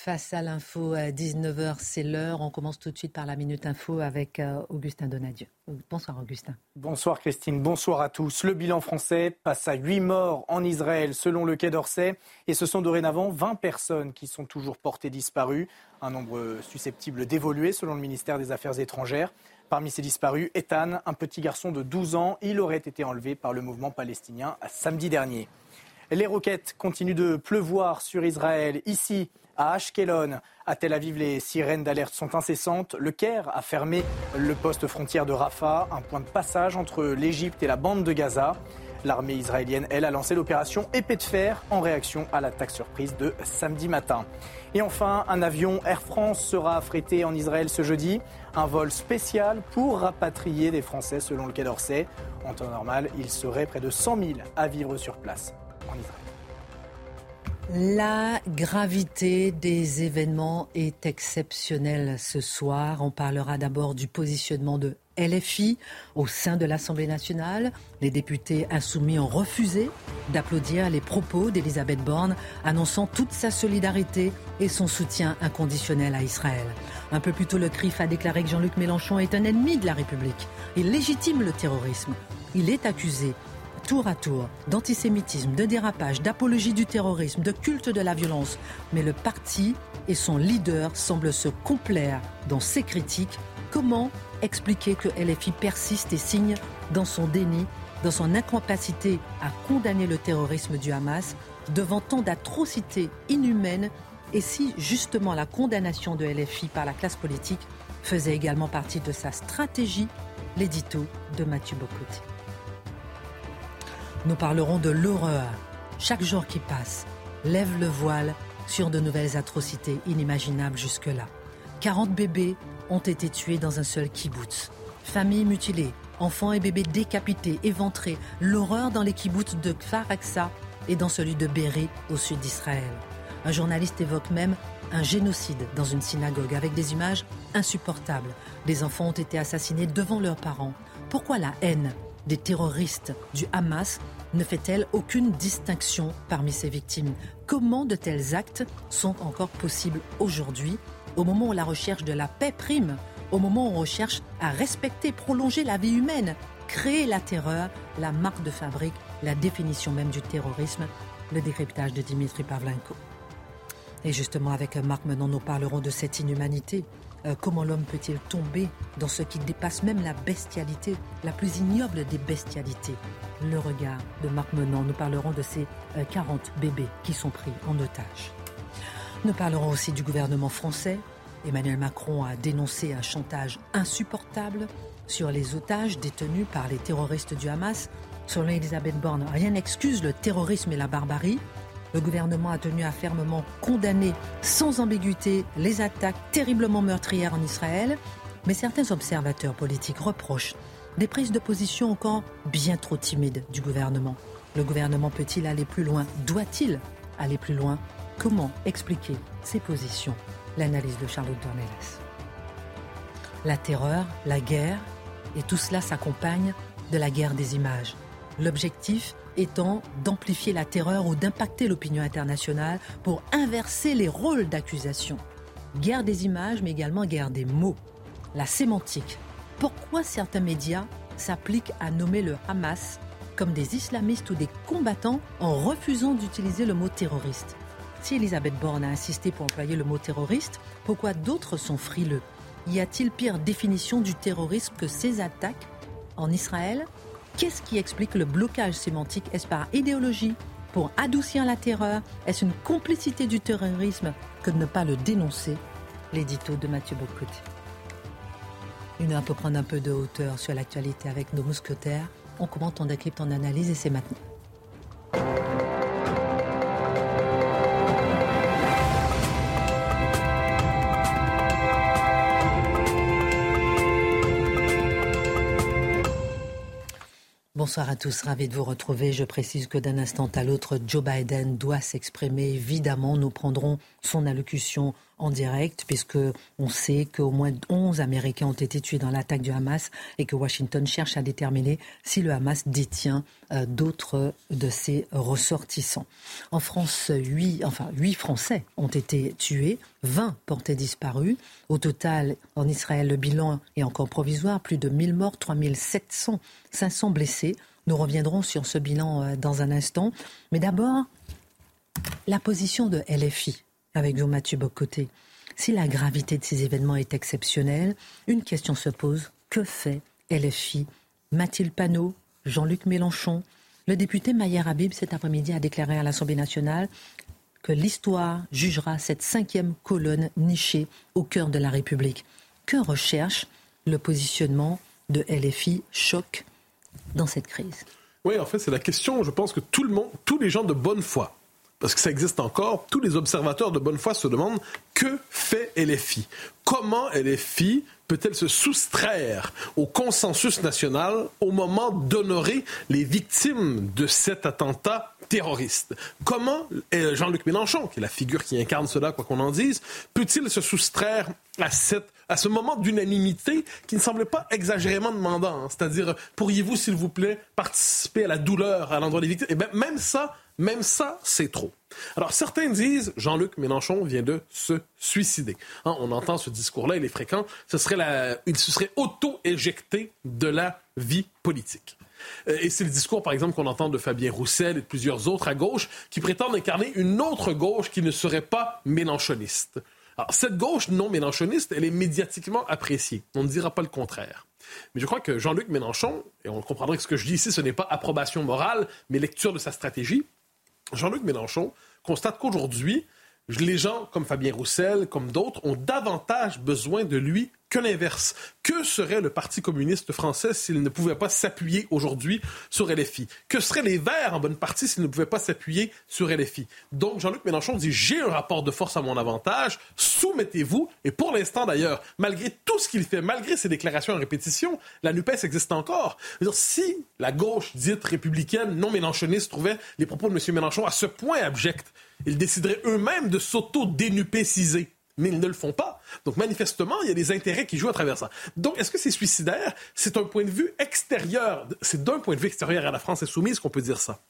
Face à l'info, 19h, c'est l'heure. On commence tout de suite par la Minute Info avec euh, Augustin Donadieu. Bonsoir Augustin. Bonsoir Christine, bonsoir à tous. Le bilan français passe à 8 morts en Israël selon le Quai d'Orsay et ce sont dorénavant 20 personnes qui sont toujours portées disparues, un nombre susceptible d'évoluer selon le ministère des Affaires étrangères. Parmi ces disparus, Ethan, un petit garçon de 12 ans, il aurait été enlevé par le mouvement palestinien samedi dernier. Les roquettes continuent de pleuvoir sur Israël. Ici, à Ashkelon, à Tel Aviv, les sirènes d'alerte sont incessantes. Le Caire a fermé le poste frontière de Rafah, un point de passage entre l'Égypte et la bande de Gaza. L'armée israélienne, elle, a lancé l'opération Épée de fer en réaction à l'attaque surprise de samedi matin. Et enfin, un avion Air France sera affrété en Israël ce jeudi. Un vol spécial pour rapatrier des Français selon le Quai d'Orsay. En temps normal, il serait près de 100 000 à vivre sur place en Israël. La gravité des événements est exceptionnelle ce soir. On parlera d'abord du positionnement de LFI au sein de l'Assemblée nationale. Les députés insoumis ont refusé d'applaudir les propos d'Elisabeth Borne annonçant toute sa solidarité et son soutien inconditionnel à Israël. Un peu plus tôt, le CRIF a déclaré que Jean-Luc Mélenchon est un ennemi de la République. Il légitime le terrorisme. Il est accusé tour à tour d'antisémitisme, de dérapage, d'apologie du terrorisme, de culte de la violence. Mais le parti et son leader semblent se complaire dans ses critiques. Comment expliquer que LFI persiste et signe dans son déni, dans son incapacité à condamner le terrorisme du Hamas devant tant d'atrocités inhumaines et si justement la condamnation de LFI par la classe politique faisait également partie de sa stratégie, l'édito de Mathieu Bocoté. Nous parlerons de l'horreur. Chaque jour qui passe lève le voile sur de nouvelles atrocités inimaginables jusque-là. 40 bébés ont été tués dans un seul kibbutz. Familles mutilées, enfants et bébés décapités, éventrés. L'horreur dans les kibbutz de Kfar Aksa et dans celui de Béré au sud d'Israël. Un journaliste évoque même un génocide dans une synagogue avec des images insupportables. Des enfants ont été assassinés devant leurs parents. Pourquoi la haine des terroristes du Hamas ne fait-elle aucune distinction parmi ces victimes? Comment de tels actes sont encore possibles aujourd'hui, au moment où la recherche de la paix prime, au moment où on recherche à respecter, prolonger la vie humaine, créer la terreur, la marque de fabrique, la définition même du terrorisme, le décryptage de Dimitri Pavlenko. Et justement, avec Marc Menon, nous parlerons de cette inhumanité, euh, comment l'homme peut-il tomber dans ce qui dépasse même la bestialité, la plus ignoble des bestialités? Le regard de Marc Menon. Nous parlerons de ces 40 euh, bébés qui sont pris en otage. Nous parlerons aussi du gouvernement français. Emmanuel Macron a dénoncé un chantage insupportable sur les otages détenus par les terroristes du Hamas. Selon Elisabeth Borne, rien n'excuse le terrorisme et la barbarie. Le gouvernement a tenu à fermement condamner sans ambiguïté les attaques terriblement meurtrières en Israël, mais certains observateurs politiques reprochent des prises de position encore bien trop timides du gouvernement. Le gouvernement peut-il aller plus loin? Doit-il aller plus loin? Comment expliquer ces positions? L'analyse de Charlotte Dornelas. La terreur, la guerre, et tout cela s'accompagne de la guerre des images. L'objectif étant d'amplifier la terreur ou d'impacter l'opinion internationale pour inverser les rôles d'accusation. Guerre des images, mais également guerre des mots. La sémantique. Pourquoi certains médias s'appliquent à nommer le Hamas comme des islamistes ou des combattants en refusant d'utiliser le mot terroriste? Si Elisabeth Borne a insisté pour employer le mot terroriste, pourquoi d'autres sont frileux? Y a-t-il pire définition du terrorisme que ces attaques? En Israël Qu'est-ce qui explique le blocage sémantique? Est-ce par idéologie? Pour adoucir la terreur Est-ce une complicité du terrorisme que de ne pas le dénoncer? L'édito de Mathieu Bocoté. Une heure pour prendre un peu de hauteur sur l'actualité avec nos mousquetaires. On commente, on décrypte, on analyse et c'est maintenant. Bonsoir à tous, ravi de vous retrouver. Je précise que d'un instant à l'autre, Joe Biden doit s'exprimer. Évidemment, nous prendrons son allocution en direct, puisque on sait qu'au moins 11 Américains ont été tués dans l'attaque du Hamas et que Washington cherche à déterminer si le Hamas détient euh, d'autres de ses ressortissants. En France, 8, enfin, 8 Français ont été tués, 20 portés disparus. Au total, en Israël, le bilan est encore provisoire, plus de 1000 morts, 3700, 500 blessés. Nous reviendrons sur ce bilan euh, dans un instant. Mais d'abord, la position de LFI avec vous, Mathieu Bocoté. Si la gravité de ces événements est exceptionnelle, une question se pose. Que fait LFI Mathilde Panot, Jean-Luc Mélenchon Le député Mayer Habib, cet après-midi, a déclaré à l'Assemblée nationale que l'histoire jugera cette cinquième colonne nichée au cœur de la République. Que recherche le positionnement de LFI Choc dans cette crise? Oui, en fait, c'est la question, je pense que tout le monde, tous les gens de bonne foi, parce que ça existe encore, tous les observateurs de bonne foi se demandent que fait LFI Comment LFI peut-elle se soustraire au consensus national au moment d'honorer les victimes de cet attentat terroriste? Comment Jean-Luc Mélenchon, qui est la figure qui incarne cela, quoi qu'on en dise, peut-il se soustraire à cette à ce moment d'unanimité qui ne semblait pas exagérément demandant? C'est-à-dire, pourriez-vous, s'il vous plaît, participer à la douleur à l'endroit des victimes? Et bien, même ça, même ça, c'est trop. Alors, certains disent, Jean-Luc Mélenchon vient de se suicider. Hein, on entend ce discours-là, il est fréquent. Ce serait. Il se serait auto-éjecté de la vie politique. Euh, et c'est le discours, par exemple, qu'on entend de Fabien Roussel et de plusieurs autres à gauche qui prétendent incarner une autre gauche qui ne serait pas mélenchoniste. Alors, cette gauche non mélenchoniste, elle est médiatiquement appréciée. On ne dira pas le contraire. Mais je crois que Jean-Luc Mélenchon, et on comprendra que ce que je dis ici, ce n'est pas approbation morale, mais lecture de sa stratégie, Jean-Luc Mélenchon constate qu'aujourd'hui, les gens comme Fabien Roussel, comme d'autres, ont davantage besoin de lui que l'inverse. Que serait le Parti communiste français s'il ne pouvait pas s'appuyer aujourd'hui sur LFI? Que seraient les Verts en bonne partie s'ils ne pouvaient pas s'appuyer sur LFI? Donc Jean-Luc Mélenchon dit j'ai un rapport de force à mon avantage, soumettez-vous. Et pour l'instant d'ailleurs, malgré tout ce qu'il fait, malgré ses déclarations en répétition, la NUPES existe encore. Si la gauche dite républicaine, non mélenchoniste, trouvait les propos de M. Mélenchon à ce point abjects, ils décideraient eux-mêmes de s'auto-dénupéciser mais ils ne le font pas. Donc manifestement, il y a des intérêts qui jouent à travers ça. Donc est-ce que c'est suicidaire? C'est un point de vue extérieur, c'est d'un point de vue extérieur à la France insoumise qu'on peut dire ça.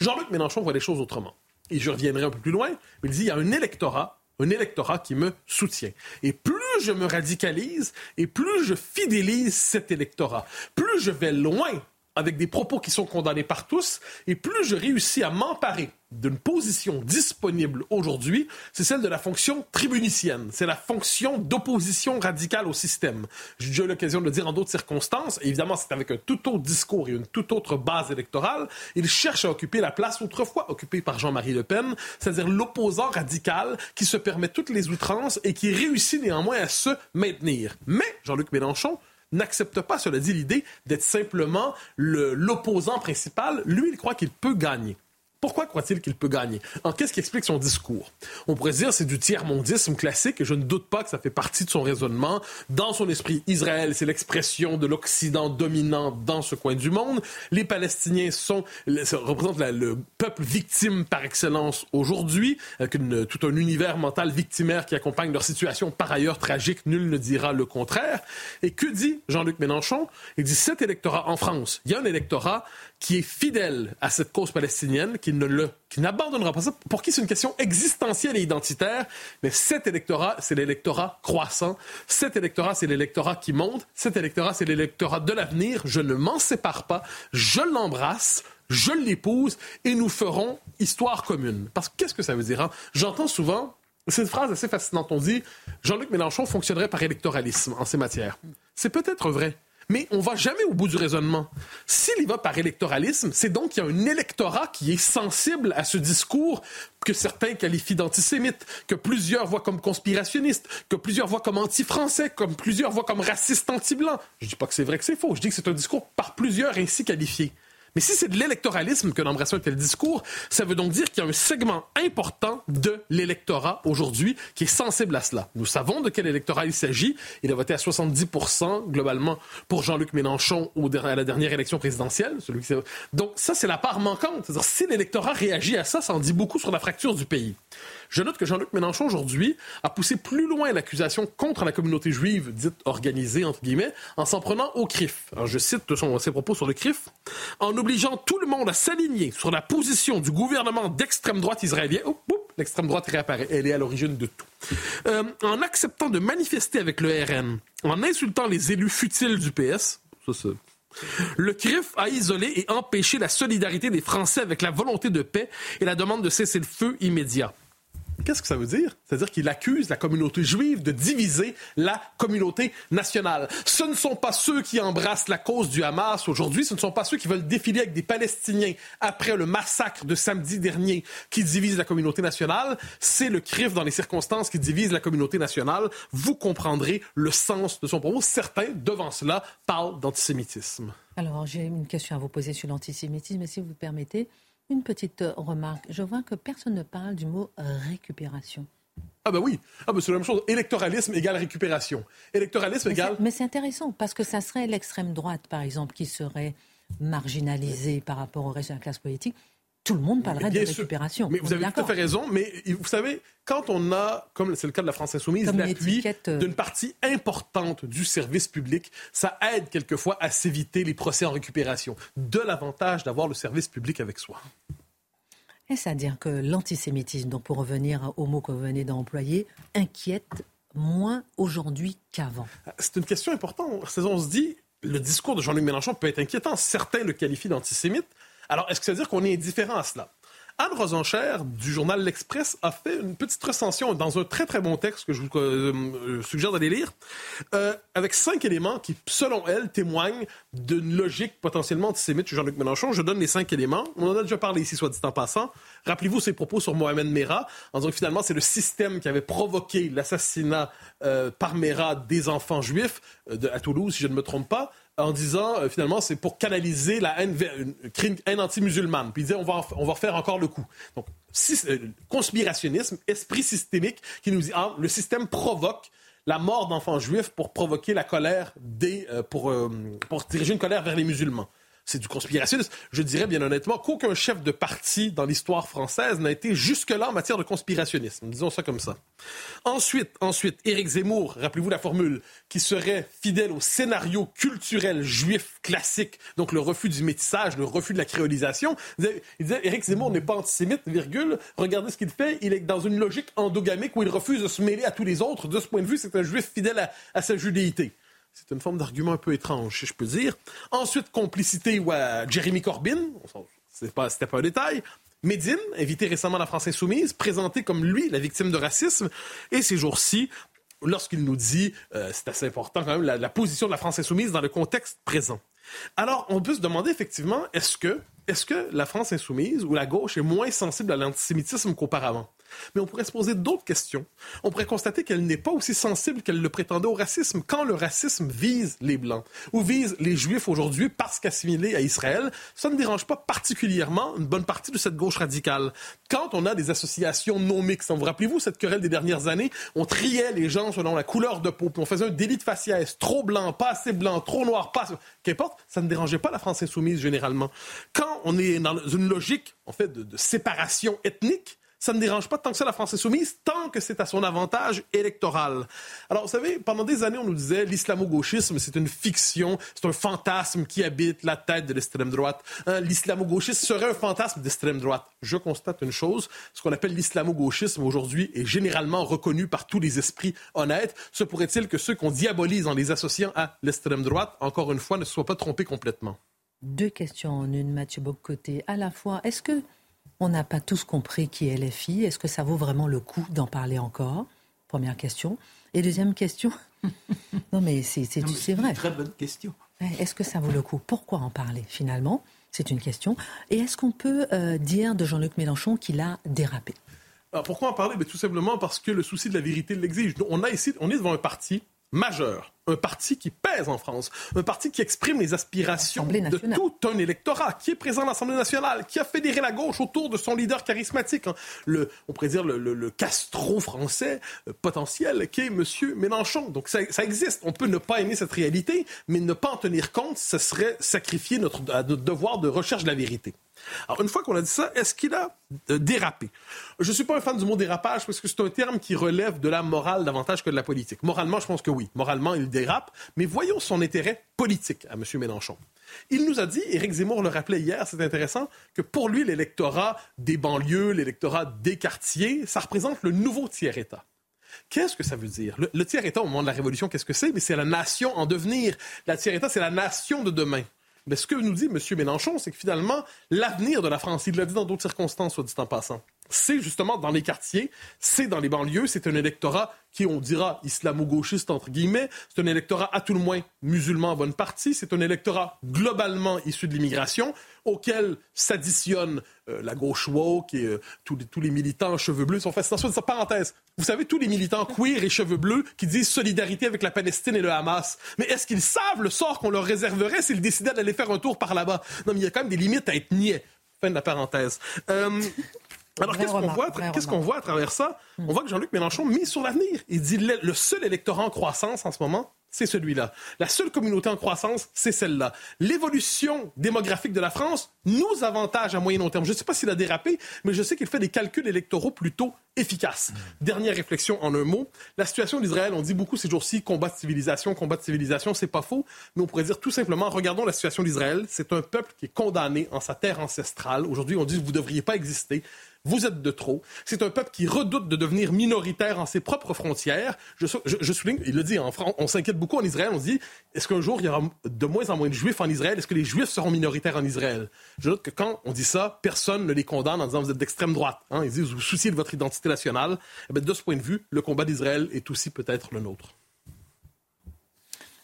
Jean-Luc Mélenchon voit les choses autrement. Et je reviendrai un peu plus loin, il dit il y a un électorat un électorat qui me soutient. Et plus je me radicalise et plus je fidélise cet électorat, plus je vais loin avec des propos qui sont condamnés par tous, et plus je réussis à m'emparer d'une position disponible aujourd'hui, c'est celle de la fonction tribunicienne. C'est la fonction d'opposition radicale au système. J'ai déjà eu l'occasion de le dire en d'autres circonstances. évidemment, c'est avec un tout autre discours et une toute autre base électorale. Il cherche à occuper la place autrefois occupée par Jean-Marie Le Pen, c'est-à-dire l'opposant radical qui se permet toutes les outrances et qui réussit néanmoins à se maintenir. Mais Jean-Luc Mélenchon n'accepte pas, cela dit, l'idée d'être simplement l'opposant principal. Lui, il croit qu'il peut gagner. Pourquoi croit-il qu'il peut gagner? Qu'est-ce qui explique son discours? On pourrait dire c'est du tiers-mondisme classique et je ne doute pas que ça fait partie de son raisonnement. Dans son esprit, Israël, c'est l'expression de l'Occident dominant dans ce coin du monde. Les Palestiniens sont, représentent le peuple victime par excellence aujourd'hui, avec tout un univers mental victimaire qui accompagne leur situation par ailleurs tragique. Nul ne dira le contraire. Et que dit Jean-Luc Mélenchon? Il dit cet électorat en France, il y a un électorat qui est fidèle à cette cause palestinienne, qui ne le, qui n'abandonnera pas ça, pour qui c'est une question existentielle et identitaire. Mais cet électorat, c'est l'électorat croissant. Cet électorat, c'est l'électorat qui monte. Cet électorat, c'est l'électorat de l'avenir. Je ne m'en sépare pas. Je l'embrasse. Je l'épouse et nous ferons histoire commune. Parce que qu'est-ce que ça veut dire? Hein? J'entends souvent cette phrase assez fascinante. On dit Jean-Luc Mélenchon fonctionnerait par électoralisme en ces matières. C'est peut-être vrai mais on va jamais au bout du raisonnement. S'il y va par électoralisme, c'est donc qu'il y a un électorat qui est sensible à ce discours que certains qualifient d'antisémite, que plusieurs voient comme conspirationniste, que plusieurs voient comme anti-français, comme plusieurs voient comme raciste anti-blanc. Je dis pas que c'est vrai que c'est faux, je dis que c'est un discours par plusieurs ainsi qualifié. Mais si c'est de l'électoralisme que d'embrasser un tel discours, ça veut donc dire qu'il y a un segment important de l'électorat aujourd'hui qui est sensible à cela. Nous savons de quel électorat il s'agit. Il a voté à 70% globalement pour Jean-Luc Mélenchon à la dernière élection présidentielle. Donc ça, c'est la part manquante. Si l'électorat réagit à ça, ça en dit beaucoup sur la fracture du pays. Je note que Jean-Luc Mélenchon, aujourd'hui, a poussé plus loin l'accusation contre la communauté juive, dite organisée, entre guillemets, en s'en prenant au CRIF. Alors, je cite son, ses propos sur le CRIF. En obligeant tout le monde à s'aligner sur la position du gouvernement d'extrême droite israélien. L'extrême droite réapparaît. Elle est à l'origine de tout. Euh, en acceptant de manifester avec le RN, en insultant les élus futiles du PS, ça, le CRIF a isolé et empêché la solidarité des Français avec la volonté de paix et la demande de cesser le feu immédiat. Qu'est-ce que ça veut dire? C'est-à-dire qu'il accuse la communauté juive de diviser la communauté nationale. Ce ne sont pas ceux qui embrassent la cause du Hamas aujourd'hui, ce ne sont pas ceux qui veulent défiler avec des Palestiniens après le massacre de samedi dernier qui divisent la communauté nationale. C'est le CRIF dans les circonstances qui divise la communauté nationale. Vous comprendrez le sens de son propos. Certains, devant cela, parlent d'antisémitisme. Alors, j'ai une question à vous poser sur l'antisémitisme, si vous permettez. Une petite euh, remarque. Je vois que personne ne parle du mot récupération. Ah ben oui, ah ben c'est la même chose. Électoralisme égale récupération. Électoralisme égale... Mais c'est intéressant parce que ça serait l'extrême droite, par exemple, qui serait marginalisée par rapport au reste de la classe politique tout le monde parlerait de récupération. Mais vous avez tout à fait raison. Mais vous savez, quand on a, comme c'est le cas de la France Insoumise, l'appui euh, d'une partie importante du service public, ça aide quelquefois à s'éviter les procès en récupération. De l'avantage d'avoir le service public avec soi. Est-ce à dire que l'antisémitisme, donc pour revenir au mot que vous venez d'employer, inquiète moins aujourd'hui qu'avant? C'est une question importante. On se dit, le discours de Jean-Luc Mélenchon peut être inquiétant. Certains le qualifient d'antisémite. Alors, est-ce que ça veut dire qu'on est indifférent à cela? Anne Rosencher du journal L'Express a fait une petite recension dans un très très bon texte que je vous euh, euh, suggère d'aller lire, euh, avec cinq éléments qui, selon elle, témoignent d'une logique potentiellement antisémite chez Jean-Luc Mélenchon. Je donne les cinq éléments. On en a déjà parlé ici, soit dit en passant. Rappelez-vous ses propos sur Mohamed Merah, en disant que finalement c'est le système qui avait provoqué l'assassinat par Merah des enfants juifs à Toulouse, si je ne me trompe pas en disant euh, finalement c'est pour canaliser la haine, anti-musulmane. Puis il disait on va, on va refaire encore le coup. Donc euh, conspirationnisme, esprit systémique qui nous dit ah, le système provoque la mort d'enfants juifs pour provoquer la colère des euh, pour, pour diriger une colère vers les musulmans c'est du conspirationnisme. Je dirais bien honnêtement qu'aucun chef de parti dans l'histoire française n'a été jusque-là en matière de conspirationnisme. Disons ça comme ça. Ensuite, ensuite, Éric Zemmour, rappelez-vous la formule, qui serait fidèle au scénario culturel juif classique, donc le refus du métissage, le refus de la créolisation. Il disait, Éric Zemmour n'est pas antisémite, virgule. Regardez ce qu'il fait. Il est dans une logique endogamique où il refuse de se mêler à tous les autres. De ce point de vue, c'est un juif fidèle à, à sa judéité. C'est une forme d'argument un peu étrange, si je peux dire. Ensuite, complicité ou Jeremy Corbyn, c'était pas, pas un détail. Médine, invité récemment à la France Insoumise, présenté comme lui la victime de racisme. Et ces jours-ci, lorsqu'il nous dit, euh, c'est assez important quand même, la, position de la France Insoumise dans le contexte présent. Alors, on peut se demander effectivement, est-ce que, que la France Insoumise ou la gauche est moins sensible à l'antisémitisme qu'auparavant? Mais on pourrait se poser d'autres questions. On pourrait constater qu'elle n'est pas aussi sensible qu'elle le prétendait au racisme. Quand le racisme vise les Blancs ou vise les Juifs aujourd'hui parce qu'assimilés à Israël, ça ne dérange pas particulièrement une bonne partie de cette gauche radicale. Quand on a des associations non mixtes, vous rappelez-vous cette querelle des dernières années, on triait les gens selon la couleur de peau, puis on faisait un délit de faciès, trop blanc, pas assez blanc, trop noir, pas... Qu'importe, ça ne dérangeait pas la France insoumise généralement. Quand on est dans une logique, en fait, de séparation ethnique, ça ne dérange pas tant que ça la France insoumise, tant que c'est à son avantage électoral. Alors, vous savez, pendant des années, on nous disait l'islamo-gauchisme, c'est une fiction, c'est un fantasme qui habite la tête de l'extrême droite. Hein, l'islamo-gauchisme serait un fantasme d'extrême droite. Je constate une chose, ce qu'on appelle l'islamo-gauchisme aujourd'hui est généralement reconnu par tous les esprits honnêtes. Se pourrait-il que ceux qu'on diabolise en les associant à l'extrême droite, encore une fois, ne soient pas trompés complètement? Deux questions en une, Mathieu Bocoté. À la fois, est-ce que on n'a pas tous compris qui est LFI. Est-ce que ça vaut vraiment le coup d'en parler encore? Première question. Et deuxième question. non, mais c'est vrai. Une très bonne question. Est-ce que ça vaut le coup? Pourquoi en parler finalement? C'est une question. Et est-ce qu'on peut euh, dire de Jean-Luc Mélenchon qu'il a dérapé? Alors pourquoi en parler? Mais Tout simplement parce que le souci de la vérité l'exige. On, a ici, on est devant un parti majeur un parti qui pèse en France, un parti qui exprime les aspirations de tout un électorat, qui est présent à l'Assemblée nationale, qui a fédéré la gauche autour de son leader charismatique, hein. le, on pourrait dire le, Castro français euh, potentiel, qui est M. Mélenchon. Donc ça, existe. On peut ne pas aimer cette réalité, mais ne pas en tenir compte, ce serait sacrifier notre, notre devoir de recherche de la vérité. Alors, une fois qu'on a dit ça, est-ce qu'il a euh, dérapé? Je ne suis pas un fan du mot dérapage parce que c'est un terme qui relève de la morale davantage que de la politique. Moralement, je pense que oui. Moralement, il dérape. Mais voyons son intérêt politique à M. Mélenchon. Il nous a dit, Éric Zemmour le rappelait hier, c'est intéressant, que pour lui, l'électorat des banlieues, l'électorat des quartiers, ça représente le nouveau tiers-État. Qu'est-ce que ça veut dire? Le, tiers-État, au moment de la Révolution, qu'est-ce que c'est? Mais c'est la nation en devenir. La tiers-État, c'est la nation de demain. Mais ce que nous dit M. Mélenchon, c'est que finalement, l'avenir de la France, il l'a dit dans d'autres circonstances, soit dit en passant, c'est justement dans les quartiers, c'est dans les banlieues, c'est un électorat qui, on dira, islamo-gauchiste, entre guillemets, c'est un électorat à tout le moins musulman en bonne partie, c'est un électorat globalement issu de l'immigration, auquel s'additionne euh, la gauche woke et euh, tous, les, tous, les, militants cheveux bleus. Sont fait attention de sa parenthèse. Vous savez, tous les militants queer et cheveux bleus qui disent solidarité avec la Palestine et le Hamas. Mais est-ce qu'ils savent le sort qu'on leur réserverait s'ils décidaient d'aller faire un tour par là-bas? Non, mais il y a quand même des limites à être niais. Fin de la parenthèse. Euh, alors, qu'est-ce qu'on voit, qu'est-ce qu'on voit à travers ça? On voit que Jean-Luc Mélenchon mise sur l'avenir. Il dit le seul électorat en croissance en ce moment, c'est celui-là. La seule communauté en croissance, c'est celle-là. L'évolution démographique de la France nous avantage à moyen long terme. Je ne sais pas s'il a dérapé, mais je sais qu'il fait des calculs électoraux plutôt efficaces. Dernière réflexion en un mot. La situation d'Israël, on dit beaucoup ces jours-ci, combat de civilisation, combat de civilisation, c'est pas faux, mais on pourrait dire tout simplement, regardons la situation d'Israël. C'est un peuple qui est condamné en sa terre ancestrale. Aujourd'hui, on dit que vous ne devriez pas exister vous êtes de trop. C'est un peuple qui redoute de devenir minoritaire en ses propres frontières. Je, souligne, il le dit, en France, on s'inquiète beaucoup en Israël. On se dit, est-ce qu'un jour il y aura de moins en moins de juifs en Israël? Est-ce que les juifs seront minoritaires en Israël? Je note que quand on dit ça, personne ne les condamne en disant vous êtes d'extrême droite. Hein. Ils disent vous vous souciez de votre identité nationale. Eh de ce point de vue, le combat d'Israël est aussi peut-être le nôtre.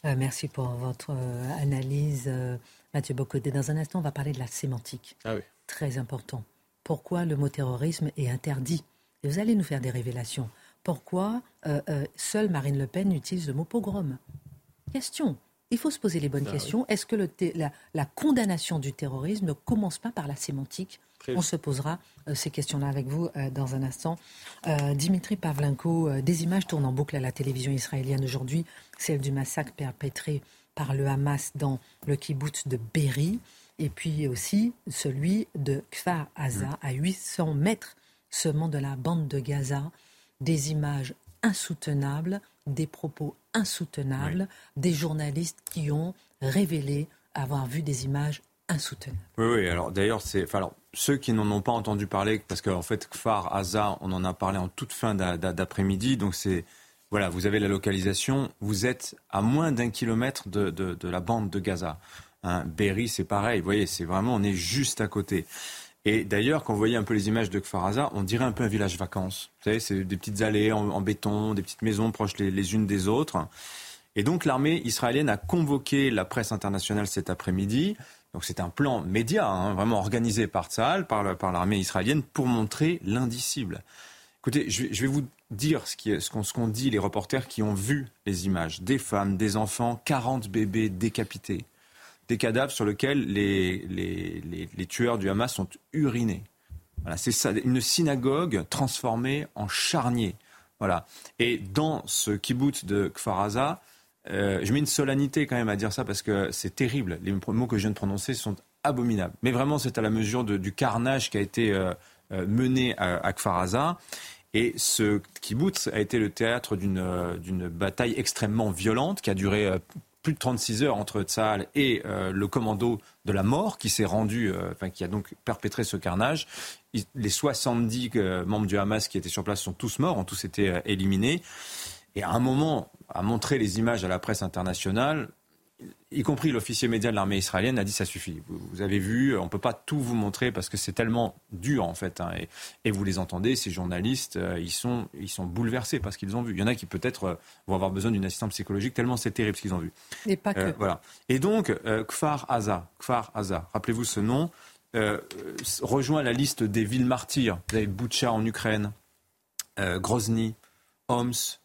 Euh, merci pour votre euh, analyse, euh, Mathieu Bocoté. Dans un instant, on va parler de la sémantique. Ah oui. Très important pourquoi le mot terrorisme est interdit? Et vous allez nous faire des révélations. Pourquoi euh, euh, seule Marine Le Pen utilise le mot pogrom? Question. Il faut se poser les bonnes bah questions. Est-ce que la, condamnation du terrorisme ne commence pas par la sémantique? On se posera euh, ces questions-là avec vous dans un instant. Dimitri Pavlenko, des images tournent en boucle à la télévision israélienne aujourd'hui, celle du massacre perpétré par le Hamas dans le kibbutz de Berry et puis aussi celui de Kfar Aza, à 800 mètres seulement de la bande de Gaza, des images insoutenables, des propos insoutenables, des journalistes qui ont révélé avoir vu des images insoutenables. Oui, oui, alors d'ailleurs, c'est. Enfin, alors, ceux qui n'en ont pas entendu parler, parce qu'en fait, Kfar Aza, on en a parlé en toute fin d'après-midi, donc c'est. Voilà, vous avez la localisation, vous êtes à moins d'un kilomètre de, de la bande de Gaza. Hein, Berry, c'est pareil. Vous voyez, c'est vraiment, on est juste à côté. Et d'ailleurs, quand vous voyez un peu les images de Kfaraza, on dirait un peu un village vacances. Vous savez, c'est des petites allées en, béton, des petites maisons proches les, unes des autres. Et donc, l'armée israélienne a convoqué la presse internationale cet après-midi. Donc, c'est un plan média, hein, vraiment organisé par Tzal, par, l'armée israélienne, pour montrer l'indicible. Écoutez, je vais, vous dire ce qu'on ce dit les reporters qui ont vu les images. Des femmes, des enfants, 40 bébés décapités des cadavres sur lesquels les, les, tueurs du Hamas sont urinés. Voilà, c'est ça, une synagogue transformée en charnier. Voilà. Et dans ce kibbutz de Kfaraza, euh, je mets une solennité quand même à dire ça parce que c'est terrible. Les mots que je viens de prononcer sont abominables. Mais vraiment, c'est à la mesure du carnage qui a été euh, euh, mené à, à Kfaraza. Et ce kibbutz a été le théâtre d'une bataille extrêmement violente qui a duré plus de 36 heures entre Tsahal et euh, le commando de la mort qui s'est rendu, euh, enfin qui a donc perpétré ce carnage. les 70 euh, membres du Hamas qui étaient sur place sont tous morts, ont tous été éliminés. Et à un moment, à montrer les images à la presse internationale, y compris l'officier média de l'armée israélienne, a dit ça suffit. Vous, avez vu, on ne peut pas tout vous montrer parce que c'est tellement dur en fait. Hein, et, vous les entendez, ces journalistes, euh, ils, sont, ils sont bouleversés parce qu'ils ont vu. Il y en a qui peut-être euh, vont avoir besoin d'une assistance psychologique tellement c'est terrible ce qu'ils ont vu. Et pas euh, voilà. Et donc, Kfar Aza, Kfar Aza, rappelez-vous ce nom, rejoint la liste des villes martyrs. Vous avez Butcha en Ukraine, Grozny, Homs,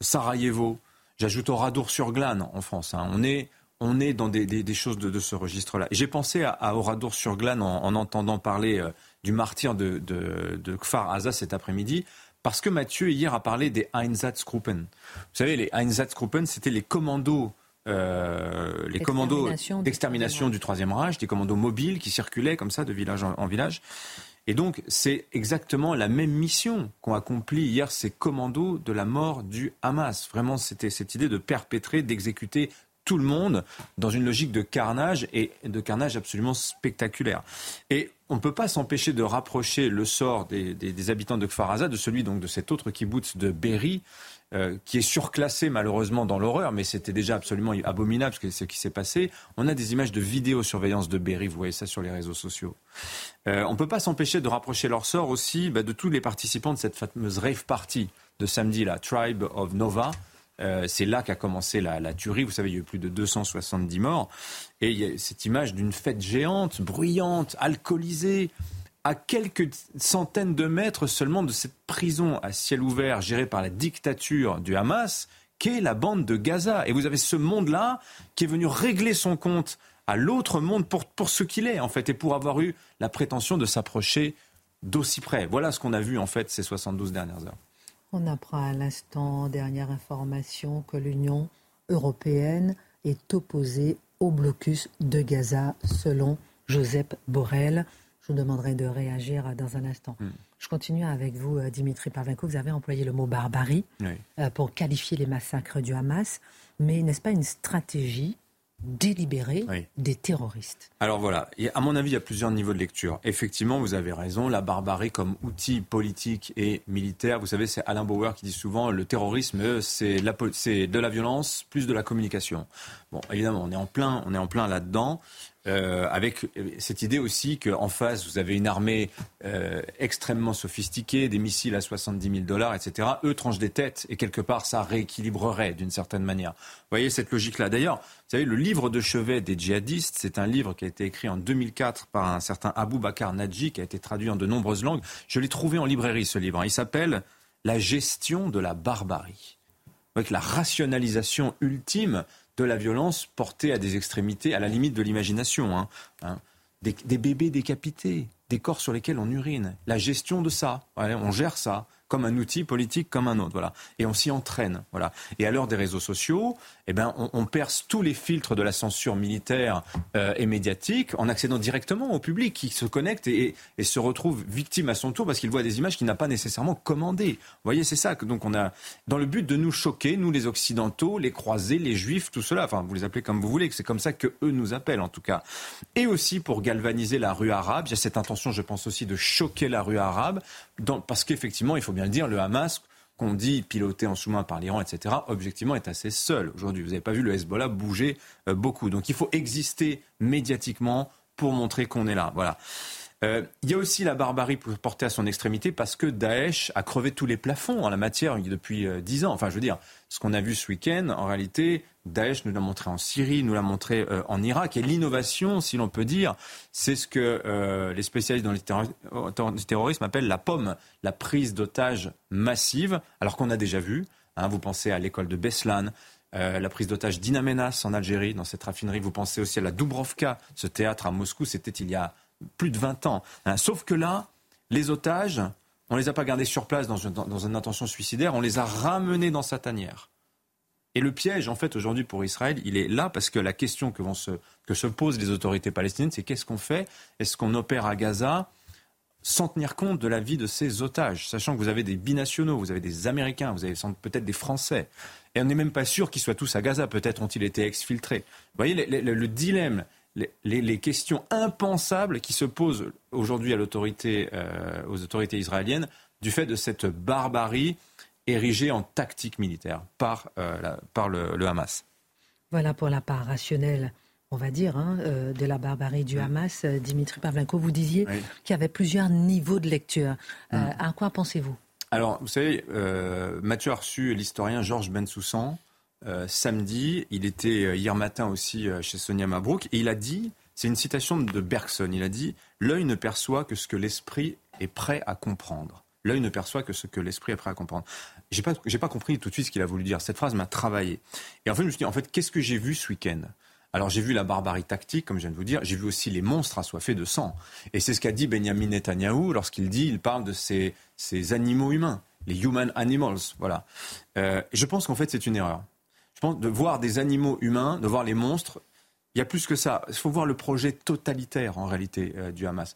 Sarajevo. J'ajoute Oradour-sur-Glane en France. Hein. On est on est dans des, choses de, ce registre-là. J'ai pensé à, Oradour-sur-Glane en, entendant parler euh, du martyr de, de, Kfar Aza cet après-midi, parce que Mathieu hier a parlé des Einsatzgruppen. Vous savez, les Einsatzgruppen, c'était les commandos euh, les commandos d'extermination du Troisième Reich, des commandos mobiles qui circulaient comme ça de village en, village. Et donc, c'est exactement la même mission qu'ont accompli hier ces commandos de la mort du Hamas. Vraiment, c'était cette idée de perpétrer, d'exécuter tout le monde dans une logique de carnage et de carnage absolument spectaculaire. Et on ne peut pas s'empêcher de rapprocher le sort des, habitants de Kfar de celui donc de cet autre kibbutz de Berry, euh, qui est surclassé malheureusement dans l'horreur, mais c'était déjà absolument abominable ce, ce qui s'est passé. On a des images de vidéosurveillance de Berry, vous voyez ça sur les réseaux sociaux. Euh, on ne peut pas s'empêcher de rapprocher leur sort aussi bah, de tous les participants de cette fameuse rave party de samedi, la Tribe of Nova, euh, c'est là qu'a commencé la, tuerie. Vous savez, il y a eu plus de 270 morts. Et il y a cette image d'une fête géante, bruyante, alcoolisée, à quelques centaines de mètres seulement de cette prison à ciel ouvert gérée par la dictature du Hamas, qu'est la bande de Gaza. Et vous avez ce monde-là qui est venu régler son compte à l'autre monde pour, pour ce qu'il est, en fait, et pour avoir eu la prétention de s'approcher d'aussi près. Voilà ce qu'on a vu, en fait, ces 72 dernières heures. On apprend à l'instant, dernière information, que l'Union européenne est opposée au blocus de Gaza, selon Joseph Borrell. Je vous demanderai de réagir dans un instant. Hmm. Je continue avec vous, euh, Dimitri Pavenko. Vous avez employé le mot barbarie euh, pour qualifier les massacres du Hamas. Mais n'est-ce pas une stratégie délibéré des terroristes. Alors voilà, à mon avis, il y a plusieurs niveaux de lecture. Effectivement, vous avez raison, la barbarie comme outil politique et militaire, vous savez, c'est Alain Bauer qui dit souvent, le terrorisme, c'est de la violence plus de la communication. Bon, évidemment, on est en plein, on est en plein là-dedans. Euh, avec cette idée aussi qu'en face, vous avez une armée euh, extrêmement sophistiquée, des missiles à 70 000 dollars, etc. Eux tranchent des têtes et quelque part, ça rééquilibrerait d'une certaine manière. Vous voyez cette logique-là. D'ailleurs, vous savez, le livre de chevet des djihadistes, c'est un livre qui a été écrit en 2004 par un certain Abou Bakar Nadji, qui a été traduit en de nombreuses langues. Je l'ai trouvé en librairie, ce livre. Il s'appelle La gestion de la barbarie. Avec la rationalisation ultime de la violence portée à des extrémités, à la limite de l'imagination. Hein, hein. Des, des, bébés décapités, des corps sur lesquels on urine. La gestion de ça, on gère ça comme un outil politique comme un autre. Voilà. Et on s'y entraîne. Voilà. Et à l'heure des réseaux sociaux, eh ben, on, perce tous les filtres de la censure militaire euh, et médiatique en accédant directement au public qui se connecte et, se retrouve victime à son tour parce qu'il voit des images qu'il n'a pas nécessairement commandées. Vous voyez, c'est ça que donc on a dans le but de nous choquer, nous les occidentaux, les croisés, les juifs, tout cela. Enfin, vous les appelez comme vous voulez, c'est comme ça que eux nous appellent en tout cas. Et aussi pour galvaniser la rue arabe. Il y a cette intention, je pense aussi, de choquer la rue arabe, parce qu'effectivement, il faut bien le dire, le Hamas qu'on dit piloté en sous-main par l'Iran, etc., objectivement est assez seul aujourd'hui. Vous n'avez pas vu le Hezbollah bouger euh, beaucoup. Donc il faut exister médiatiquement pour montrer qu'on est là. Voilà. Euh, il y a aussi la barbarie portée à son extrémité parce que Daesh a crevé tous les plafonds en la matière depuis euh, dix ans. Enfin, je veux dire, ce qu'on a vu ce week-end, en réalité, Daesh nous l'a montré en Syrie, nous l'a montré euh, en Irak. Et l'innovation, si l'on peut dire, c'est ce que les spécialistes dans le terrorisme appellent la pomme, la prise d'otages massive, alors qu'on a déjà vu. Hein, vous pensez à l'école de Beslan, la prise d'otages d'Inamenas en Algérie, dans cette raffinerie. Vous pensez aussi à la Dubrovka, ce théâtre à Moscou, c'était il y a plus de 20 ans. Hein. Sauf que là, les otages, on ne les a pas gardés sur place dans une, intention suicidaire, on les a ramenés dans sa tanière. Et le piège, en fait, aujourd'hui pour Israël, il est là parce que la question que, se, que se posent les autorités palestiniennes, c'est qu'est-ce qu'on fait? Est-ce qu'on opère à Gaza sans tenir compte de la vie de ces otages, sachant que vous avez des binationaux, vous avez des Américains, vous avez peut-être des Français, et on n'est même pas sûr qu'ils soient tous à Gaza, peut-être ont-ils été exfiltrés. Vous voyez le dilemme les, questions impensables qui se posent aujourd'hui euh, aux autorités israéliennes du fait de cette barbarie érigée en tactique militaire par, euh, le, Hamas. Voilà pour la part rationnelle, on va dire, hein, euh, de la barbarie du Hamas. Dimitri Pavlenko, vous disiez qu'il y avait plusieurs niveaux de lecture. À quoi pensez-vous? Alors, vous savez, Mathieu a reçu l'historien Georges Bensoussan, euh, samedi. Il était euh, hier matin aussi euh, chez Sonia Mabrouk. Et il a dit, c'est une citation de Bergson, il a dit L'œil ne perçoit que ce que l'esprit est prêt à comprendre. L'œil ne perçoit que ce que l'esprit est prêt à comprendre. J'ai pas, j'ai pas compris tout de suite ce qu'il a voulu dire. Cette phrase m'a travaillé. Et en fait, je me suis dit, en fait, qu'est-ce que j'ai vu ce week-end? Alors j'ai vu la barbarie tactique, comme je viens de vous dire, j'ai vu aussi les monstres assoiffés de sang. Et c'est ce qu'a dit Benjamin Netanyahu lorsqu'il dit, il parle de ces, ces animaux humains, les human animals. Voilà. Euh, je pense qu'en fait c'est une erreur. Je pense de voir des animaux humains, de voir les monstres, il y a plus que ça. Il faut voir le projet totalitaire en réalité euh, du Hamas.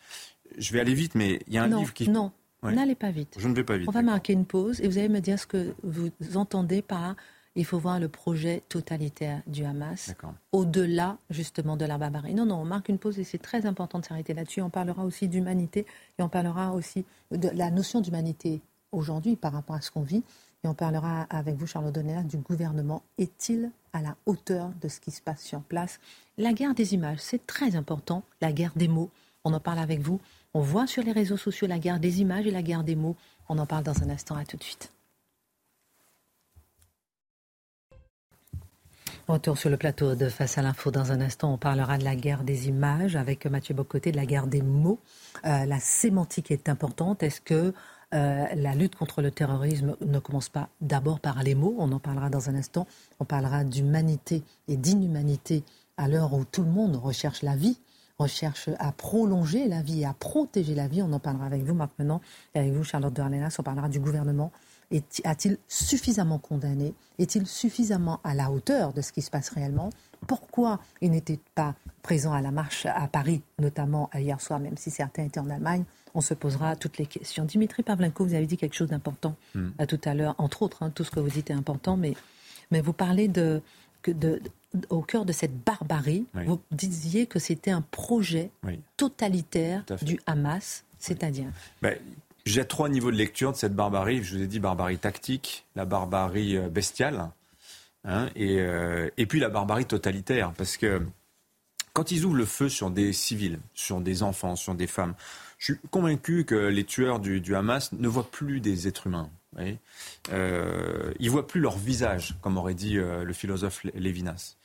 Je vais aller vite, mais il y a un livre qui... Non, n'allez pas vite. Je ne vais pas vite. On va marquer une pause et vous allez me dire ce que vous entendez par il faut voir le projet totalitaire du Hamas au-delà justement de la barbarie. Non, non, on marque une pause et c'est très important de s'arrêter là-dessus. On parlera aussi d'humanité et on parlera aussi de la notion d'humanité aujourd'hui par rapport à ce qu'on vit. Et on parlera avec vous, Charles Donner, du gouvernement. Est-il à la hauteur de ce qui se passe sur place? La guerre des images, c'est très important. La guerre des mots, on en parle avec vous. On voit sur les réseaux sociaux la guerre des images et la guerre des mots. On en parle dans un instant. À tout de suite. Retour sur le plateau de Face à l'info. Dans un instant, on parlera de la guerre des images avec Mathieu Bocoté, de la guerre des mots. Euh, la sémantique est importante. Est-ce que euh, la lutte contre le terrorisme ne commence pas d'abord par les mots. On en parlera dans un instant. On parlera d'humanité et d'inhumanité à l'heure où tout le monde recherche la vie recherche à prolonger la vie, à protéger la vie. On en parlera avec vous maintenant. Et avec vous, Charlotte de On parlera du gouvernement. A-t-il suffisamment condamné? Est-il suffisamment à la hauteur de ce qui se passe réellement? Pourquoi il n'était pas présent à la marche à Paris, notamment hier soir, même si certains étaient en Allemagne? On se posera toutes les questions. Dimitri Pavlenko, vous avez dit quelque chose d'important hmm. à tout à l'heure, entre autres, hein, tout ce que vous dites est important, mais, mais vous parlez de, de, au cœur de cette barbarie. Vous disiez que c'était un projet totalitaire du Hamas, c'est-à-dire ben, j'ai trois niveaux de lecture de cette barbarie. Je vous ai dit barbarie tactique, la barbarie euh, bestiale, hein, euh, et, puis la barbarie totalitaire. Parce que quand ils ouvrent le feu sur des civils, sur des enfants, sur des femmes, je suis convaincu que les tueurs du, Hamas ne voient plus des êtres humains. Euh, ils voient plus leur visage, comme aurait dit le philosophe Lévinas.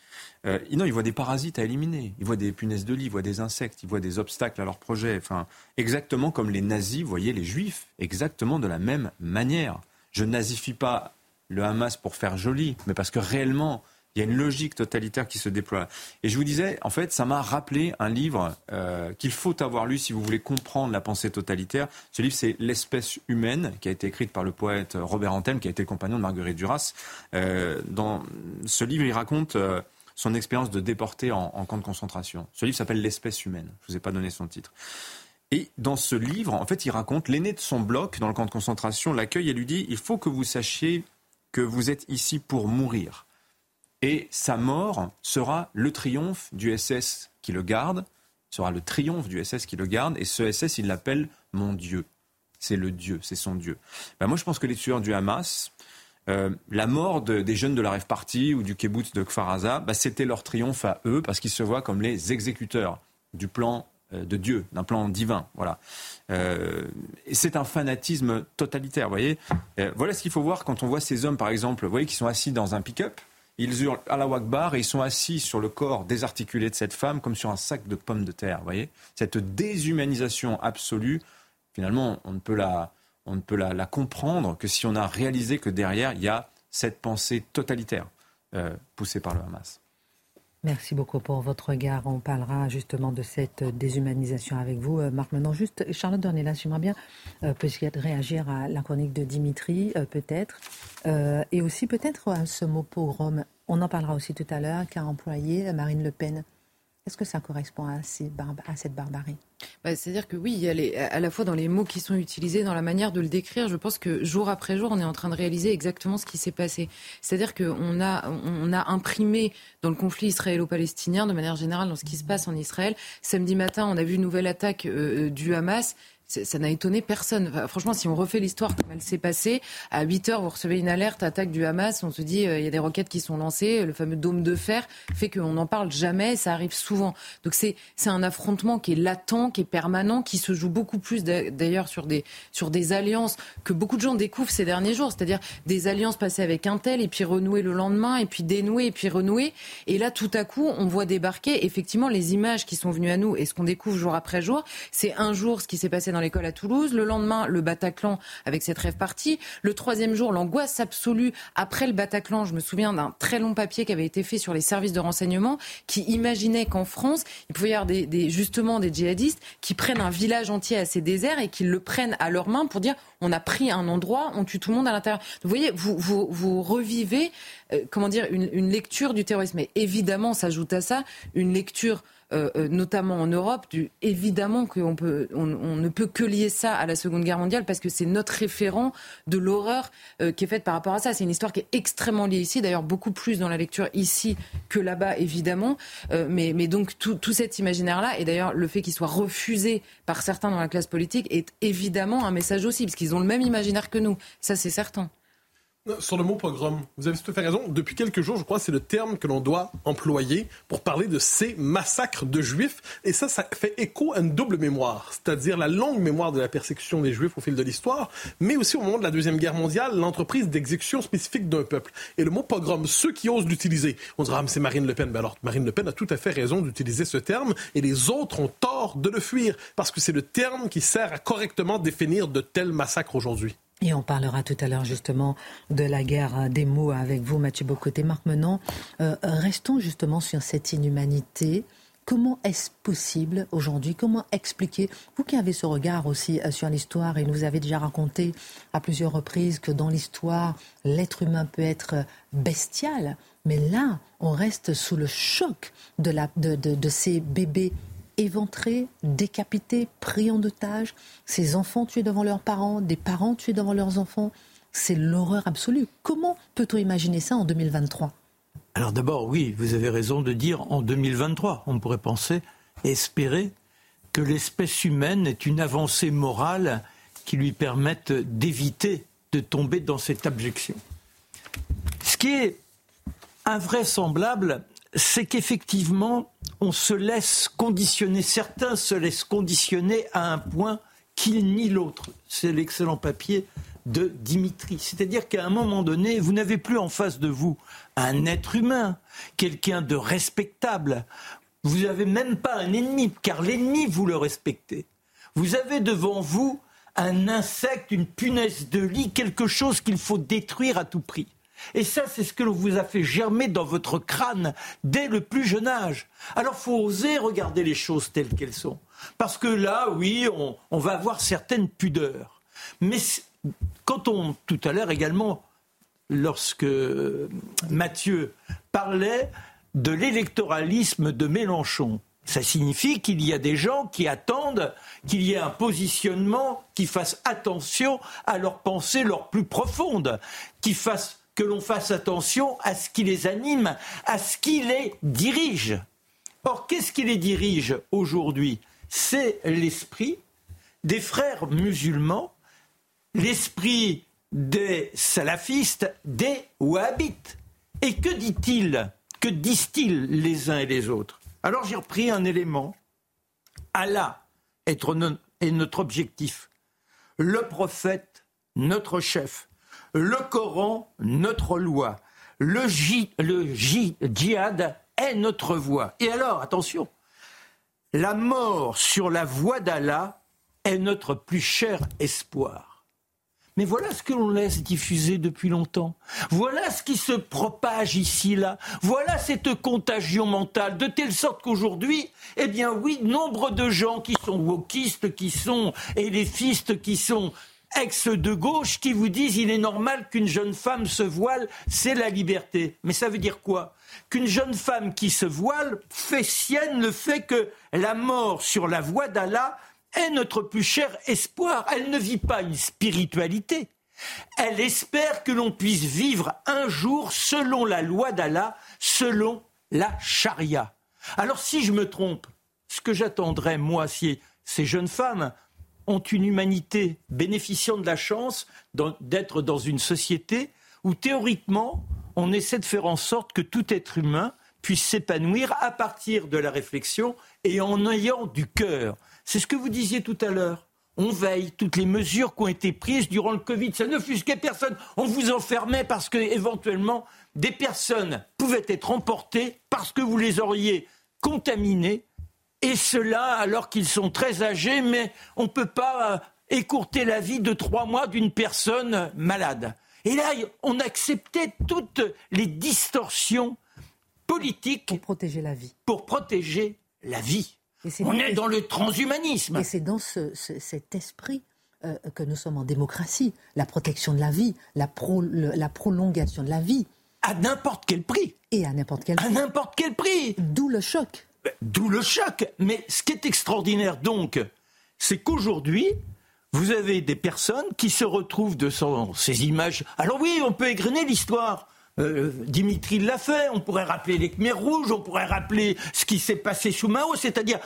Euh, non, ils voient des parasites à éliminer, ils voient des punaises de lit, ils voient des insectes, ils voient des obstacles à leur projet. Enfin, exactement comme les nazis voyaient les juifs, exactement de la même manière. Je nazifie pas le Hamas pour faire joli, mais parce que réellement, il y a une logique totalitaire qui se déploie. Et je vous disais, en fait, ça m'a rappelé un livre euh, qu'il faut avoir lu si vous voulez comprendre la pensée totalitaire. Ce livre, c'est L'espèce humaine, qui a été écrite par le poète Robert Antelme, qui a été le compagnon de Marguerite Duras. Euh, dans ce livre, il raconte son expérience de déporté en, camp de concentration. Ce livre s'appelle L'espèce humaine. Je ne vous ai pas donné son titre. Et dans ce livre, en fait, il raconte l'aîné de son bloc dans le camp de concentration l'accueil et lui dit il faut que vous sachiez que vous êtes ici pour mourir. Et sa mort sera le triomphe du SS qui le garde, sera le triomphe du SS qui le garde, et ce SS, il l'appelle mon Dieu. C'est le Dieu, c'est son Dieu. Ben moi, je pense que les tueurs du Hamas, euh, la mort des jeunes de la Rêve Party ou du kibbutz de Kfaraza, bah, c'était leur triomphe à eux parce qu'ils se voient comme les exécuteurs du plan euh, de Dieu, d'un plan divin. Voilà. Euh, c'est un fanatisme totalitaire, vous voyez. voilà ce qu'il faut voir quand on voit ces hommes, par exemple, vous voyez, qui sont assis dans un pick-up. Ils hurlent à la Wakbar et ils sont assis sur le corps désarticulé de cette femme comme sur un sac de pommes de terre. Vous voyez Cette déshumanisation absolue, finalement, on ne peut la, on ne peut la, comprendre que si on a réalisé que derrière, il y a cette pensée totalitaire euh, poussée par le Hamas. Merci beaucoup pour votre regard. On parlera justement de cette déshumanisation avec vous. Euh, Marc, maintenant, juste, Charlotte Dornelas, j'aimerais bien euh, réagir à la chronique de Dimitri, peut-être, et aussi peut-être à ce mot pogrom. On en parlera aussi tout à l'heure, qu'a employé Marine Le Pen. Est-ce que ça correspond à, cette barbarie? Bah, C'est-à-dire que oui, à la fois dans les mots qui sont utilisés, dans la manière de le décrire, je pense que jour après jour, on est en train de réaliser exactement ce qui s'est passé. C'est-à-dire qu'on a, on a imprimé dans le conflit israélo-palestinien, de manière générale, dans ce qui se passe en Israël. Samedi matin, on a vu une nouvelle attaque euh, euh, du Hamas ça n'a étonné personne. franchement, si on refait l'histoire comme elle s'est passée, à 8 heures, vous recevez une alerte, attaque du Hamas, on se dit, euh, il y a des roquettes qui sont lancées, le fameux dôme de fer fait qu'on n'en parle jamais, ça arrive souvent. Donc c'est un affrontement qui est latent, qui est permanent, qui se joue beaucoup plus d'ailleurs sur des, sur des alliances que beaucoup de gens découvrent ces derniers jours, c'est-à-dire des alliances passées avec un tel et puis renouées le lendemain, et puis dénouées et puis renouées. Et là, tout à coup, on voit débarquer effectivement les images qui sont venues à nous et ce qu'on découvre jour après jour. C'est un jour ce qui s'est passé dans l'école à Toulouse. Le lendemain, le Bataclan avec cette rêve partie. Le troisième jour, l'angoisse absolue après le Bataclan. Je me souviens d'un très long papier qui avait été fait sur les services de renseignement qui imaginait qu'en France, il pouvait y avoir justement des djihadistes qui prennent un village entier assez désert et qui le prennent à leurs mains pour dire on a pris un endroit, on tue tout le monde à l'intérieur. Vous voyez, vous, vous, revivez, euh, comment dire, une, une, lecture du terrorisme. Et évidemment, s'ajoute à ça une lecture euh, euh, notamment en Europe, du, évidemment qu'on peut, on, ne peut que lier ça à la Seconde Guerre mondiale parce que c'est notre référent de l'horreur euh, qui est faite par rapport à ça. C'est une histoire qui est extrêmement liée ici, d'ailleurs beaucoup plus dans la lecture ici que là-bas, évidemment. mais, mais donc tout, tout cet imaginaire-là, et d'ailleurs le fait qu'il soit refusé par certains dans la classe politique, est évidemment un message aussi, parce qu'ils ont le même imaginaire que nous. Ça, c'est certain. Sur le mot pogrom, vous avez tout à fait raison. Depuis quelques jours, je crois, c'est le terme que l'on doit employer pour parler de ces massacres de juifs. Et ça, ça fait écho à une double mémoire, c'est-à-dire la longue mémoire de la persécution des juifs au fil de l'histoire, mais aussi au moment de la Deuxième Guerre mondiale, l'entreprise d'exécution spécifique d'un peuple. Et le mot pogrom, ceux qui osent l'utiliser, on dira, ah, mais c'est Marine Le Pen. Ben alors, Marine Le Pen a tout à fait raison d'utiliser ce terme, et les autres ont tort de le fuir, parce que c'est le terme qui sert à correctement définir de tels massacres aujourd'hui. Et on parlera tout à l'heure justement de la guerre des mots avec vous, Mathieu Bocoté. Marc Menon, euh, restons justement sur cette inhumanité. Comment est-ce possible aujourd'hui? Comment expliquer? Vous qui avez ce regard aussi euh, sur l'histoire et nous avez déjà raconté à plusieurs reprises que dans l'histoire, l'être humain peut être bestial. Mais là, on reste sous le choc de ces bébés éventrés, décapités, pris en otage, ces enfants tués devant leurs parents, des parents tués devant leurs enfants. C'est l'horreur absolue. Comment peut-on imaginer ça en 2023 Alors d'abord, oui, vous avez raison de dire en 2023. On pourrait penser, espérer que l'espèce humaine est une avancée morale qui lui permette d'éviter de tomber dans cette abjection. Ce qui est invraisemblable, c'est qu'effectivement, on se laisse conditionner, certains se laissent conditionner à un point qu'il ni l'autre. C'est l'excellent papier de Dimitri. C'est-à-dire qu'à un moment donné, vous n'avez plus en face de vous un être humain, quelqu'un de respectable. Vous n'avez même pas un ennemi, car l'ennemi, vous le respectez. Vous avez devant vous un insecte, une punaise de lit, quelque chose qu'il faut détruire à tout prix. Et ça, c'est ce que l'on vous a fait germer dans votre crâne dès le plus jeune âge. Alors, faut oser regarder les choses telles qu'elles sont. Parce que là, oui, on, va avoir certaines pudeurs. Mais quand on, tout à l'heure également, lorsque Mathieu parlait de l'électoralisme de Mélenchon, ça signifie qu'il y a des gens qui attendent qu'il y ait un positionnement qui fasse attention à leurs pensées leurs plus profondes, qui fasse que l'on fasse attention à ce qui les anime, à ce qui les dirige. Or, qu'est-ce qui les dirige aujourd'hui? C'est l'esprit des frères musulmans, l'esprit des salafistes, des wahhabites. Et que dit-il Que disent-ils les uns et les autres? Alors j'ai repris un élément. Allah est notre objectif. Le prophète, notre chef le Coran, notre loi. Le, djihad est notre voie. Et alors, attention, la mort sur la voie d'Allah est notre plus cher espoir. Mais voilà ce que l'on laisse diffuser depuis longtemps. Voilà ce qui se propage ici, là. Voilà cette contagion mentale, de telle sorte qu'aujourd'hui, eh bien oui, nombre de gens qui sont wokistes, qui sont éléphistes, qui sont ex de gauche qui vous disent il est normal qu'une jeune femme se voile, c'est la liberté. Mais ça veut dire quoi? Qu'une jeune femme qui se voile fait sienne le fait que la mort sur la voie d'Allah est notre plus cher espoir. Elle ne vit pas une spiritualité. Elle espère que l'on puisse vivre un jour selon la loi d'Allah, selon la charia. Alors si je me trompe, ce que j'attendrais, moi, si ces jeunes femmes ont une humanité bénéficiant de la chance d'être dans une société où théoriquement on essaie de faire en sorte que tout être humain puisse s'épanouir à partir de la réflexion et en ayant du cœur. C'est ce que vous disiez tout à l'heure. On veille toutes les mesures qui ont été prises durant le Covid. Ça ne fusquait personne. On vous enfermait parce que éventuellement des personnes pouvaient être emportées parce que vous les auriez contaminées Et cela alors qu'ils sont très âgés, mais on ne peut pas euh, écourter la vie de trois mois d'une personne malade. Et là, on acceptait toutes les distorsions politiques. Pour protéger la vie. Pour protéger la vie. on est dans le transhumanisme. Et c'est dans cet esprit euh, que nous sommes en démocratie. La protection de la vie, la, la prolongation de la vie. À n'importe quel prix. Et à n'importe quel prix. À n'importe quel prix. D'où le choc. D'où le choc. Mais ce qui est extraordinaire donc, c'est qu'aujourd'hui, vous avez des personnes qui se retrouvent de ces images. Alors oui, on peut égrener l'histoire. Euh, Dimitri l'a fait, on pourrait rappeler les Khmers rouges, on pourrait rappeler ce qui s'est passé sous Mao, c'est-à-dire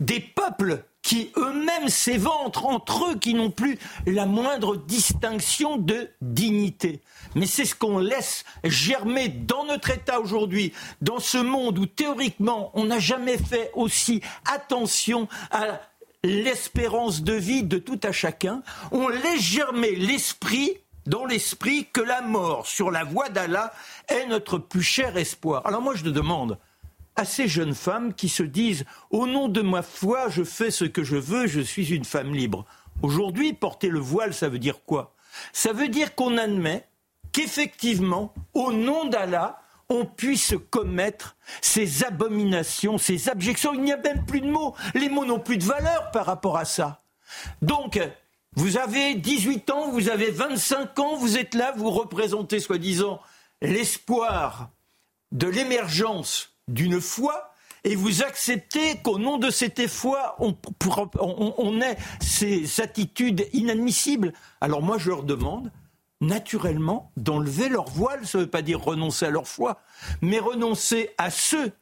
des peuples qui eux-mêmes s'éventrent entre eux, qui n'ont plus la moindre distinction de dignité. Mais c'est ce qu'on laisse germer dans notre État aujourd'hui, dans ce monde où théoriquement on n'a jamais fait aussi attention à l'espérance de vie de tout à chacun, on laisse germer l'esprit dans l'esprit que la mort sur la voie d'Allah est notre plus cher espoir. Alors moi je te demande à ces jeunes femmes qui se disent au nom de ma foi je fais ce que je veux, je suis une femme libre. Aujourd'hui porter le voile ça veut dire quoi? Ça veut dire qu'on admet qu'effectivement au nom d'Allah on puisse commettre ces abominations, ces abjections. Il n'y a même plus de mots. Les mots n'ont plus de valeur par rapport à ça. Donc, vous avez 18 ans, vous avez 25 ans, vous êtes là, vous représentez soi-disant l'espoir de l'émergence d'une foi et vous acceptez qu'au nom de cette foi, on, ait ces attitudes inadmissibles. Alors moi, je leur demande, naturellement, d'enlever leur voile. Ça ne veut pas dire renoncer à leur foi, mais renoncer à ceux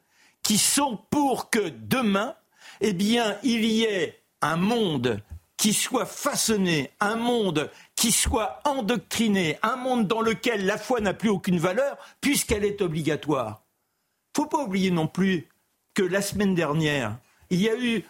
qui sont pour que demain, eh bien, il y ait un monde qui soit façonné, un monde qui soit endoctriné, un monde dans lequel la foi n'a plus aucune valeur puisqu'elle est obligatoire. Il ne faut pas oublier non plus que la semaine dernière, il y a eu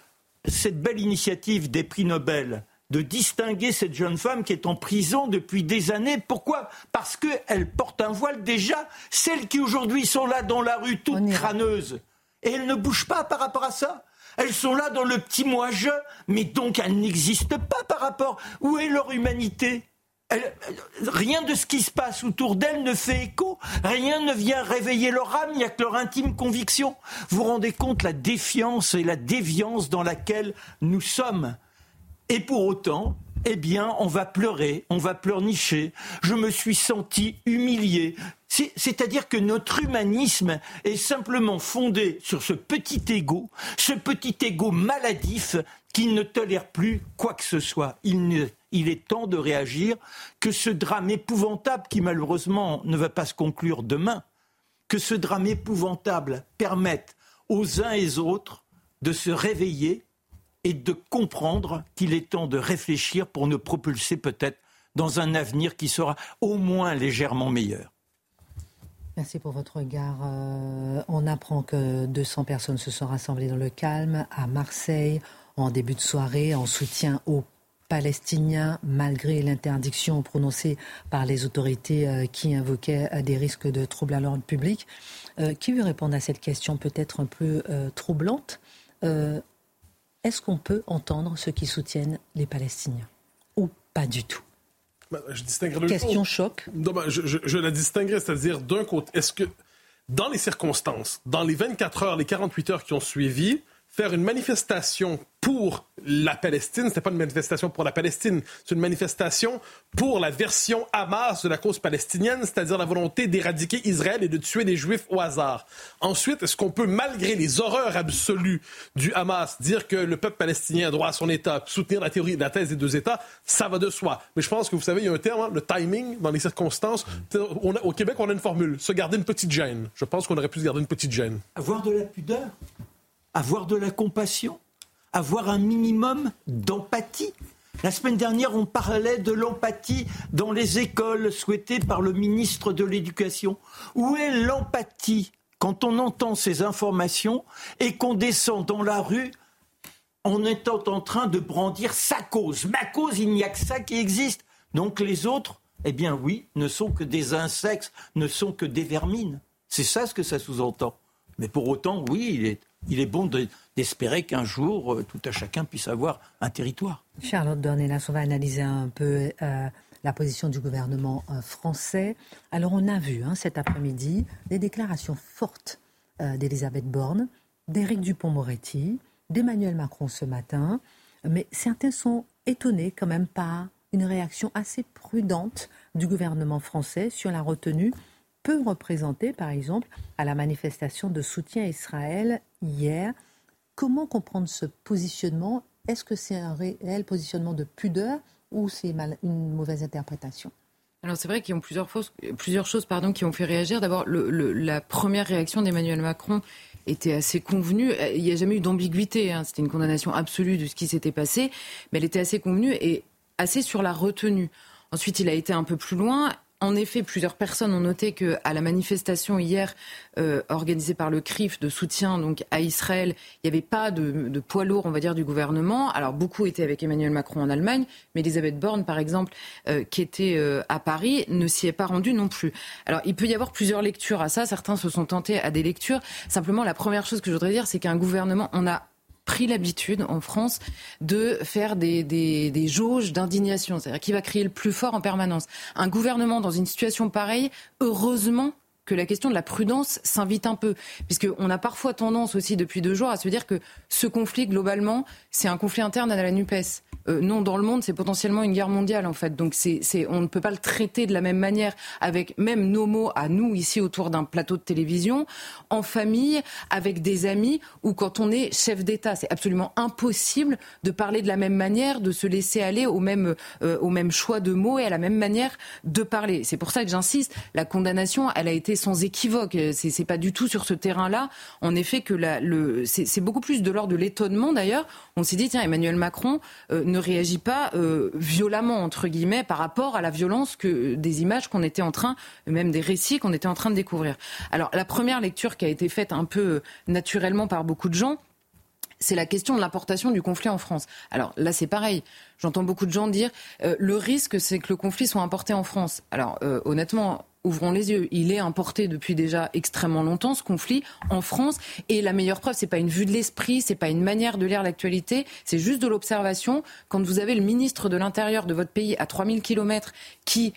cette belle initiative des prix Nobel de distinguer cette jeune femme qui est en prison depuis des années. Pourquoi? Parce qu'elle porte un voile déjà. Celles qui aujourd'hui sont là dans la rue toutes crâneuses. Et elles ne bougent pas par rapport à ça? Elles sont là dans le petit moi-je, mais donc elles n'existent pas par rapport. Où est leur humanité? Rien de ce qui se passe autour d'elles ne fait écho, rien ne vient réveiller leur âme, il n'y a que leur intime conviction. Vous vous rendez compte la défiance et la déviance dans laquelle nous sommes et pour autant, eh bien, on va pleurer, on va pleurnicher. Je me suis senti humilié. C'est-à-dire que notre humanisme est simplement fondé sur ce petit ego, ce petit ego maladif qui ne tolère plus quoi que ce soit. Il, il est temps de réagir, que ce drame épouvantable qui malheureusement ne va pas se conclure demain, que ce drame épouvantable permette aux uns et aux autres de se réveiller et de comprendre qu'il est temps de réfléchir pour nous propulser peut-être dans un avenir qui sera au moins légèrement meilleur. Merci pour votre regard. Euh, on apprend que 200 personnes se sont rassemblées dans le calme à Marseille en début de soirée en soutien aux Palestiniens, malgré l'interdiction prononcée par les autorités euh, qui invoquaient euh, des risques de troubles à l'ordre public. qui veut répondre à cette question peut-être un peu troublante? Est-ce qu'on peut entendre ceux qui soutiennent les Palestiniens Ou pas du tout? Bah, je distinguerai Question choc. Ben, je, la distinguerai, c'est-à-dire d'un côté, est-ce que dans les circonstances, dans les 24 heures, les 48 heures qui ont suivi, faire une manifestation pour la Palestine, c'est pas une manifestation pour la Palestine, c'est une manifestation pour la version Hamas de la cause palestinienne, c'est-à-dire la volonté d'éradiquer Israël et de tuer des Juifs au hasard. Ensuite, est-ce qu'on peut, malgré les horreurs absolues du Hamas, dire que le peuple palestinien a droit à son État, soutenir la théorie, la thèse des deux États, ça va de soi. Mais je pense que vous savez, il y a un terme, hein, le timing, dans les circonstances. au Québec, on a une formule, se garder une petite gêne. Je pense qu'on aurait pu se garder une petite gêne. Avoir de la pudeur? Avoir de la compassion, avoir un minimum d'empathie. La semaine dernière, on parlait de l'empathie dans les écoles souhaitées par le ministre de l'Éducation. Où est l'empathie quand on entend ces informations et qu'on descend dans la rue en étant en train de brandir sa cause? Ma cause, il n'y a que ça qui existe. Donc les autres, eh bien oui, ne sont que des insectes, ne sont que des vermines. C'est ça ce que ça sous-entend. Mais pour autant, oui, il est il est bon d'espérer qu'un jour, euh, tout à chacun puisse avoir un territoire. Charlotte Dornelas, on va analyser un peu euh, la position du gouvernement euh, français. Alors, on a vu hein, cet après-midi des déclarations fortes d'Elisabeth Borne, d'Éric Dupont-Moretti, d'Emmanuel Macron ce matin. Mais certains sont étonnés quand même par une réaction assez prudente du gouvernement français sur la retenue peut représenter, par exemple, à la manifestation de soutien à Israël hier. Comment comprendre ce positionnement? Est-ce que c'est un réel positionnement de pudeur ou c'est une mauvaise interprétation? Alors c'est vrai qu'il y a plusieurs, plusieurs choses pardon, qui ont fait réagir. D'abord, la première réaction d'Emmanuel Macron était assez convenue. Il n'y a jamais eu d'ambiguïté. Hein. C'était une condamnation absolue de ce qui s'était passé, mais elle était assez convenue et assez sur la retenue. Ensuite, il a été un peu plus loin en effet, plusieurs personnes ont noté qu'à la manifestation hier euh, organisée par le CRIF de soutien donc à Israël, il n'y avait pas de, poids lourd, on va dire, du gouvernement. Alors beaucoup étaient avec Emmanuel Macron en Allemagne, mais Elisabeth Borne, par exemple, euh, qui était euh, à Paris, ne s'y est pas rendue non plus. Alors il peut y avoir plusieurs lectures à ça. Certains se sont tentés à des lectures. Simplement, la première chose que je voudrais dire, c'est qu'un gouvernement, on a pris l'habitude en France de faire des, des, des jauges d'indignation, c'est-à-dire qui va crier le plus fort en permanence. Un gouvernement dans une situation pareille, heureusement que la question de la prudence s'invite un peu, puisqu'on a parfois tendance aussi depuis deux jours à se dire que ce conflit, globalement, c'est un conflit interne à la NUPES. Euh, non, dans le monde, c'est potentiellement une guerre mondiale, en fait. Donc, on ne peut pas le traiter de la même manière avec même nos mots à nous, ici, autour d'un plateau de télévision, en famille, avec des amis, ou quand on est chef d'État. C'est absolument impossible de parler de la même manière, de se laisser aller au même, euh, au même choix de mots et à la même manière de parler. C'est pour ça que j'insiste, la condamnation, elle a été sans équivoque. C'est, c'est pas du tout sur ce terrain-là, en effet, que c'est, beaucoup plus de l'ordre de l'étonnement, d'ailleurs. On s'est dit, tiens, Emmanuel Macron euh, ne réagit pas euh, violemment entre guillemets par rapport à la violence que des images qu'on était en train, même des récits qu'on était en train de découvrir. Alors la première lecture qui a été faite un peu euh, naturellement par beaucoup de gens, c'est la question de l'importation du conflit en France. Alors là, c'est pareil. J'entends beaucoup de gens dire euh, le risque, c'est que le conflit soit importé en France. Alors honnêtement, ouvrons les yeux. Il est importé depuis déjà extrêmement longtemps, ce conflit, en France. Et la meilleure preuve, c'est pas une vue de l'esprit, c'est pas une manière de lire l'actualité, c'est juste de l'observation. Quand vous avez le ministre de l'Intérieur de votre pays à 3000 km qui,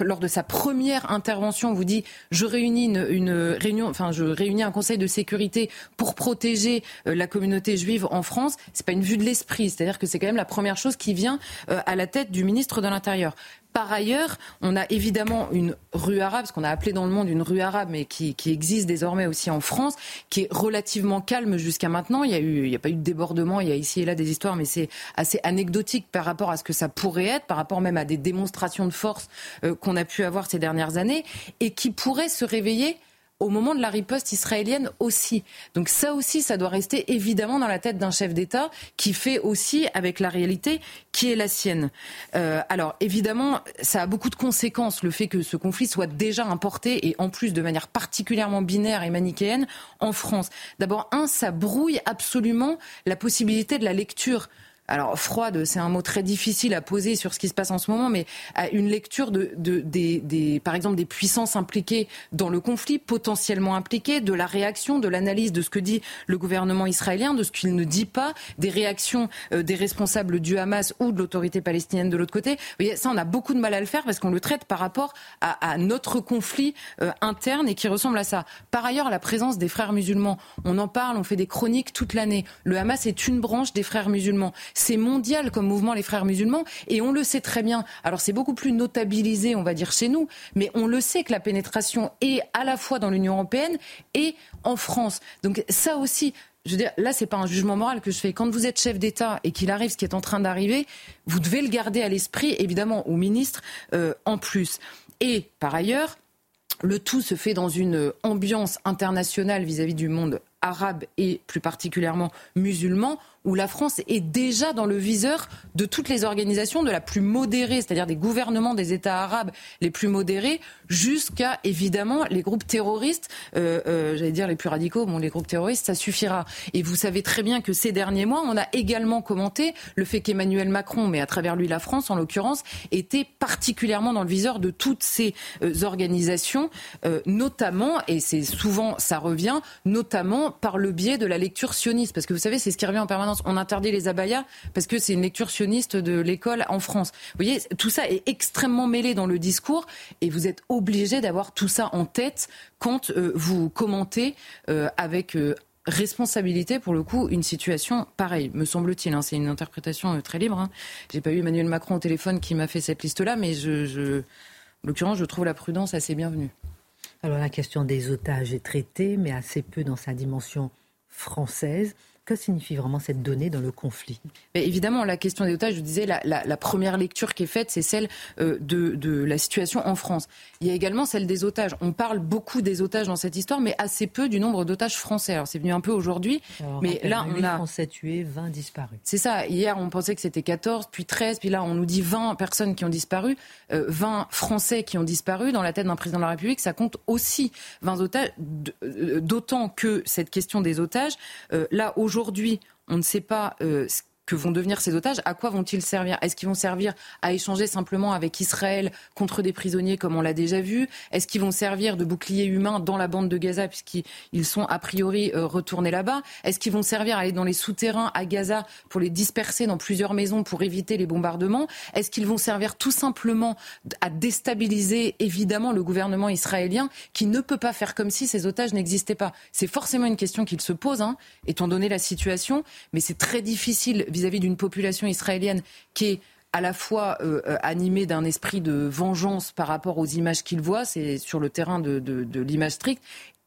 lors de sa première intervention, vous dit je réunis une, réunion, enfin je réunis un conseil de sécurité pour protéger euh, la communauté juive en France, c'est pas une vue de l'esprit, c'est-à-dire que c'est quand même la première chose qui vient euh, à la tête du ministre de l'Intérieur. Par ailleurs, on a évidemment une rue arabe, ce qu'on a appelé dans le monde une rue arabe, mais qui, existe désormais aussi en France, qui est relativement calme jusqu'à maintenant. Il y a eu, il n'y a pas eu de débordement, il y a ici et là des histoires, mais c'est assez anecdotique par rapport à ce que ça pourrait être, par rapport même à des démonstrations de force euh, qu'on a pu avoir ces dernières années, et qui pourrait se réveiller au moment de la riposte israélienne aussi. Donc ça aussi, ça doit rester évidemment dans la tête d'un chef d'État qui fait aussi avec la réalité qui est la sienne. Euh, alors évidemment, ça a beaucoup de conséquences, le fait que ce conflit soit déjà importé et en plus de manière particulièrement binaire et manichéenne en France. D'abord, un, ça brouille absolument la possibilité de la lecture alors froide, c'est un mot très difficile à poser sur ce qui se passe en ce moment, mais à une lecture de, des, par exemple, des puissances impliquées dans le conflit, potentiellement impliquées, de la réaction, de l'analyse de ce que dit le gouvernement israélien, de ce qu'il ne dit pas, des réactions euh, des responsables du Hamas ou de l'autorité palestinienne de l'autre côté. Vous voyez, ça, on a beaucoup de mal à le faire parce qu'on le traite par rapport à, notre conflit euh, interne et qui ressemble à ça. Par ailleurs, la présence des frères musulmans, on en parle, on fait des chroniques toute l'année. Le Hamas est une branche des frères musulmans. C'est mondial comme mouvement les frères musulmans et on le sait très bien. Alors c'est beaucoup plus notabilisé, on va dire, chez nous, mais on le sait que la pénétration est à la fois dans l'Union européenne et en France. Donc ça aussi, je veux dire, là, c'est pas un jugement moral que je fais. Quand vous êtes chef d'État et qu'il arrive ce qui est en train d'arriver, vous devez le garder à l'esprit, évidemment, au ministre euh, en plus. Et par ailleurs, le tout se fait dans une ambiance internationale vis à -vis du monde arabe et plus particulièrement musulman, où la France est déjà dans le viseur de toutes les organisations de la plus modérée, c'est-à-dire des gouvernements des États arabes les plus modérés, jusqu'à évidemment les groupes terroristes, euh, euh, j'allais dire les plus radicaux, bon les groupes terroristes, ça suffira. Et vous savez très bien que ces derniers mois, on a également commenté le fait qu'Emmanuel Macron, mais à travers lui la France en l'occurrence, était particulièrement dans le viseur de toutes ces euh, organisations, notamment, et c'est souvent ça revient, notamment par le biais de la lecture sioniste, parce que vous savez, c'est ce qui revient en permanence. On interdit les abayas parce que c'est une lecture sioniste de l'école en France. Vous voyez, tout ça est extrêmement mêlé dans le discours, et vous êtes obligé d'avoir tout ça en tête quand euh, vous commentez euh, avec euh, responsabilité pour le coup une situation pareille, me semble-t-il. Hein. C'est une interprétation très libre. Hein. J'ai pas eu Emmanuel Macron au téléphone qui m'a fait cette liste-là, mais en l'occurrence, je trouve la prudence assez bienvenue. Alors la question des otages est traitée, mais assez peu dans sa dimension française. Que signifie vraiment cette donnée dans le conflit? Mais Évidemment, la question des otages, je disais, la, la, la première lecture qui est faite, c'est celle euh, de, de, la situation en France. Il y a également celle des otages. On parle beaucoup des otages dans cette histoire, mais assez peu du nombre d'otages français. Alors c'est venu un peu aujourd'hui, mais là on a... Français tués, 20 disparus. C'est ça. Hier, on pensait que c'était 14, puis 13, puis là on nous dit 20 personnes qui ont disparu, euh, 20 Français qui ont disparu. Dans la tête d'un président de la République, ça compte aussi 20 otages, euh, d'autant que cette question des otages, euh, là aujourd'hui, Aujourd'hui, on ne sait pas euh, que vont devenir ces otages, à quoi vont-ils servir? Est-ce qu'ils vont servir à échanger simplement avec Israël contre des prisonniers comme on l'a déjà vu? Est-ce qu'ils vont servir de bouclier humain dans la bande de Gaza puisqu'ils sont a priori euh, retournés là-bas? Est-ce qu'ils vont servir à aller dans les souterrains à Gaza pour les disperser dans plusieurs maisons pour éviter les bombardements? Est-ce qu'ils vont servir tout simplement à déstabiliser évidemment le gouvernement israélien qui ne peut pas faire comme si ces otages n'existaient pas? C'est forcément une question qu'il se pose, hein, étant donné la situation, mais c'est très difficile vis-à-vis d'une population israélienne qui est à la fois euh, animée d'un esprit de vengeance par rapport aux images qu'il voit, c'est sur le terrain de, de, de l'image stricte,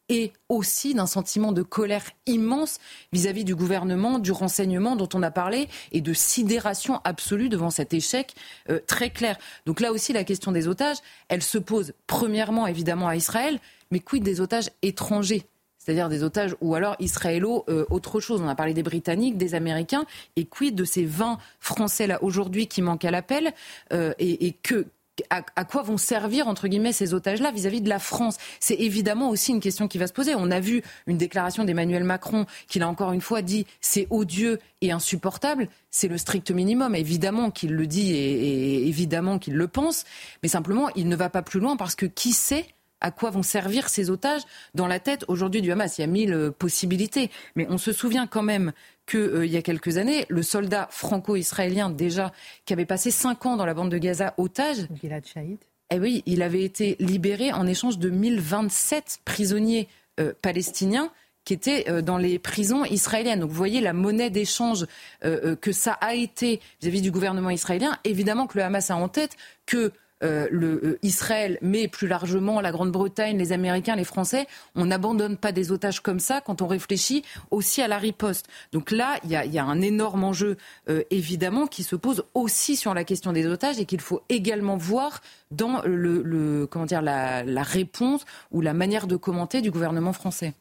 et aussi d'un sentiment de colère immense vis-à-vis du gouvernement, du renseignement dont on a parlé, et de sidération absolue devant cet échec euh, très clair. Donc là aussi, la question des otages, elle se pose premièrement évidemment à Israël, mais quid des otages étrangers? C'est-à-dire des otages ou alors israélo euh, autre chose. On a parlé des Britanniques, des Américains, et quid de ces 20 Français là aujourd'hui qui manquent à l'appel euh, et, que à, quoi vont servir entre guillemets ces otages-là vis-à-vis de la France? C'est évidemment aussi une question qui va se poser. On a vu une déclaration d'Emmanuel Macron qui l'a encore une fois dit c'est odieux et insupportable. C'est le strict minimum. Évidemment qu'il le dit et évidemment qu'il le pense, mais simplement il ne va pas plus loin parce que qui sait à quoi vont servir ces otages dans la tête aujourd'hui du Hamas. Il y a mille euh, possibilités, mais on se souvient quand même qu'il euh, y a quelques années, le soldat franco-israélien déjà qui avait passé cinq ans dans la bande de Gaza otage, Gilad Shalit. Eh oui, il avait été libéré en échange de 1027 prisonniers euh, palestiniens qui étaient dans les prisons israéliennes. Donc vous voyez la monnaie d'échange que ça a été vis-à-vis -vis du gouvernement israélien. Évidemment que le Hamas a en tête que euh, euh, Israël, mais plus largement la Grande-Bretagne, les Américains, les Français, on n'abandonne pas des otages comme ça quand on réfléchit aussi à la riposte. Donc là, il y a, un énorme enjeu, euh, évidemment, qui se pose aussi sur la question des otages et qu'il faut également voir dans le, comment dire, la, réponse ou la manière de commenter du gouvernement français.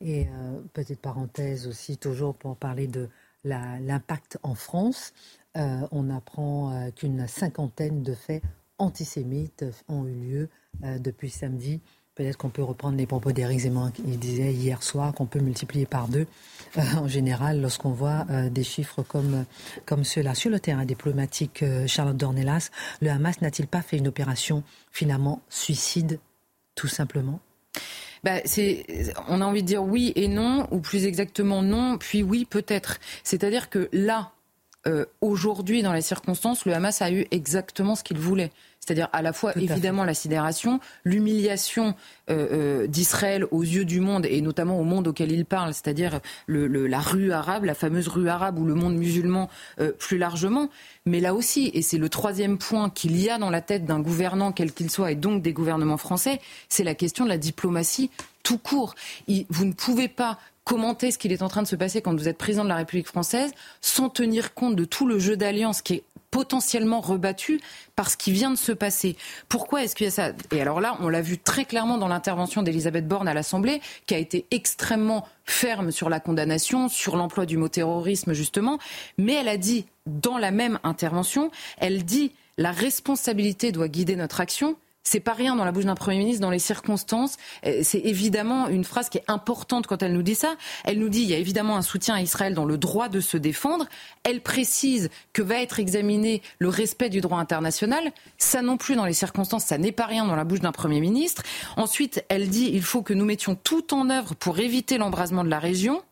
Et euh, petite parenthèse aussi, toujours pour parler de l'impact en France, on apprend qu'une cinquantaine de faits antisémites ont eu lieu euh, depuis samedi. Peut-être qu'on peut reprendre les propos d'Éric Zemmour qui disait hier soir qu'on peut multiplier par deux euh, en général lorsqu'on voit euh, des chiffres comme, comme ceux-là. Sur le terrain diplomatique, Charlotte Dornelas, le Hamas n'a-t-il pas fait une opération finalement suicide, tout simplement? Bah, on a envie de dire oui et non, ou plus exactement non, puis oui peut-être. C'est-à-dire que là, euh, aujourd'hui, dans les circonstances, le Hamas a eu exactement ce qu'il voulait. C'est-à-dire à la fois évidemment la sidération, l'humiliation euh, euh, d'Israël aux yeux du monde et notamment au monde auquel il parle, c'est-à-dire le, le, la rue arabe, la fameuse rue arabe ou le monde musulman euh, plus largement. Mais là aussi, et c'est le troisième point qu'il y a dans la tête d'un gouvernant quel qu'il soit et donc des gouvernements français, c'est la question de la diplomatie tout court. Vous ne pouvez pas commenter ce qu'il est en train de se passer quand vous êtes président de la République française sans tenir compte de tout le jeu d'alliance qui est potentiellement rebattu par ce qui vient de se passer. Pourquoi est-ce qu'il y a ça? Et alors là, on l'a vu très clairement dans l'intervention d'Elisabeth Borne à l'Assemblée, qui a été extrêmement ferme sur la condamnation, sur l'emploi du mot terrorisme justement, mais elle a dit dans la même intervention, elle dit la responsabilité doit guider notre action, c'est pas rien dans la bouche d'un Premier ministre, dans les circonstances. Euh, c'est évidemment une phrase qui est importante quand elle nous dit ça. Elle nous dit il y a évidemment un soutien à Israël dans le droit de se défendre. Elle précise que va être examiné le respect du droit international. Ça non plus dans les circonstances, ça n'est pas rien dans la bouche d'un Premier ministre. Ensuite, elle dit il faut que nous mettions tout en œuvre pour éviter l'embrasement de la région.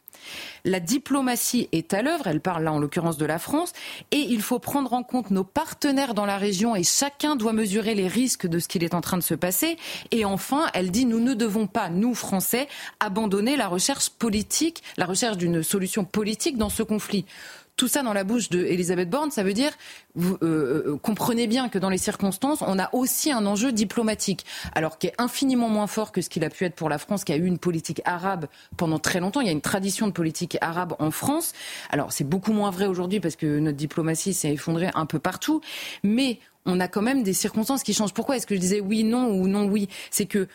La diplomatie est à l'œuvre, elle parle là en l'occurrence de la France, et il faut prendre en compte nos partenaires dans la région et chacun doit mesurer les risques de ce qu'il est en train de se passer. Et enfin, elle dit nous ne devons pas, nous Français, abandonner la recherche politique, la recherche d'une solution politique dans ce conflit tout ça dans la bouche d'Elisabeth Borne, ça veut dire, vous euh, euh, comprenez bien que dans les circonstances, on a aussi un enjeu diplomatique, alors qui est infiniment moins fort que ce qu'il a pu être pour la France, qui a eu une politique arabe pendant très longtemps. Il y a une tradition de politique arabe en France. Alors c'est beaucoup moins vrai aujourd'hui parce que notre diplomatie s'est effondrée un peu partout, mais on a quand même des circonstances qui changent. Pourquoi est-ce que je disais oui, non ou non, oui? C'est que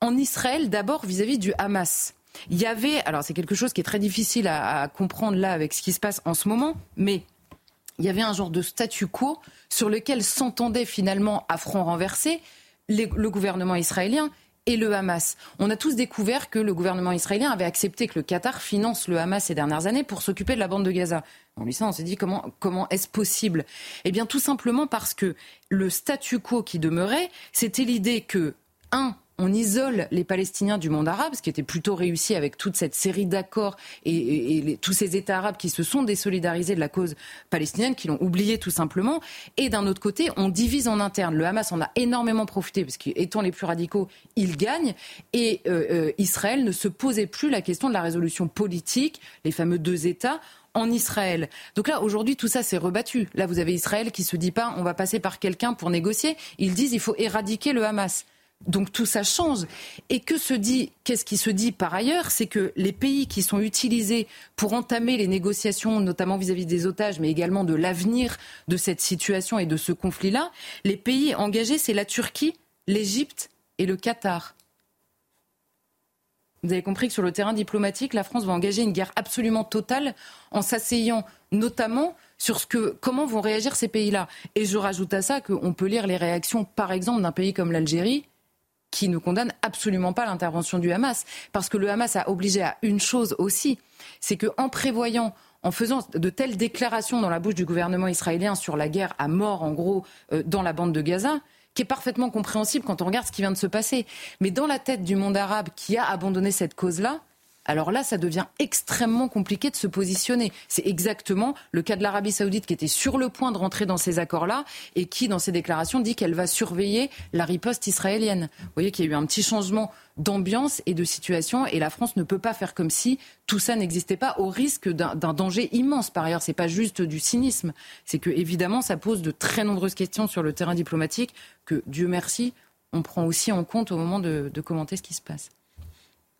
en Israël, d'abord vis-à-vis du Hamas. Il y avait, alors c'est quelque chose qui est très difficile à, comprendre là avec ce qui se passe en ce moment, mais il y avait un genre de statu quo sur lequel s'entendait finalement à front renversé le gouvernement israélien et le Hamas. On a tous découvert que le gouvernement israélien avait accepté que le Qatar finance le Hamas ces dernières années pour s'occuper de la bande de Gaza. On lui on s'est dit comment, comment est-ce possible? Eh bien, tout simplement parce que le statu quo qui demeurait, c'était l'idée que, un, on isole les Palestiniens du monde arabe, ce qui était plutôt réussi avec toute cette série d'accords et, tous ces États arabes qui se sont désolidarisés de la cause palestinienne, qui l'ont oublié tout simplement. Et d'un autre côté, on divise en interne. Le Hamas en a énormément profité, parce qu'étant les plus radicaux, ils gagnent. Et euh, euh, Israël ne se posait plus la question de la résolution politique, les fameux deux États en Israël. Donc là, aujourd'hui, tout ça s'est rebattu. Là, vous avez Israël qui se dit pas, on va passer par quelqu'un pour négocier. Ils disent, il faut éradiquer le Hamas. Donc tout ça change. Et que se dit, qu'est-ce qui se dit par ailleurs C'est que les pays qui sont utilisés pour entamer les négociations, notamment vis-à-vis des otages, mais également de l'avenir de cette situation et de ce conflit-là, les pays engagés, c'est la Turquie, l'Égypte et le Qatar. Vous avez compris que sur le terrain diplomatique, la France va engager une guerre absolument totale en s'asseyant notamment sur ce que, comment vont réagir ces pays-là. Et je rajoute à ça qu'on peut lire les réactions, par exemple, d'un pays comme l'Algérie, qui ne condamne absolument pas l'intervention du Hamas. Parce que le Hamas a obligé à une chose aussi, c'est qu'en prévoyant en faisant de telles déclarations dans la bouche du gouvernement israélien sur la guerre à mort, en gros, euh, dans la bande de Gaza, qui est parfaitement compréhensible quand on regarde ce qui vient de se passer. Mais dans la tête du monde arabe qui a abandonné cette cause-là, alors là, ça devient extrêmement compliqué de se positionner. C'est exactement le cas de l'Arabie saoudite qui était sur le point de rentrer dans ces accords-là et qui, dans ses déclarations, dit qu'elle va surveiller la riposte israélienne. Vous voyez qu'il y a eu un petit changement d'ambiance et de situation et la France ne peut pas faire comme si tout ça n'existait pas au risque d'un danger immense. Par ailleurs, c'est pas juste du cynisme. C'est que, évidemment, ça pose de très nombreuses questions sur le terrain diplomatique que, Dieu merci, on prend aussi en compte au moment de commenter ce qui se passe.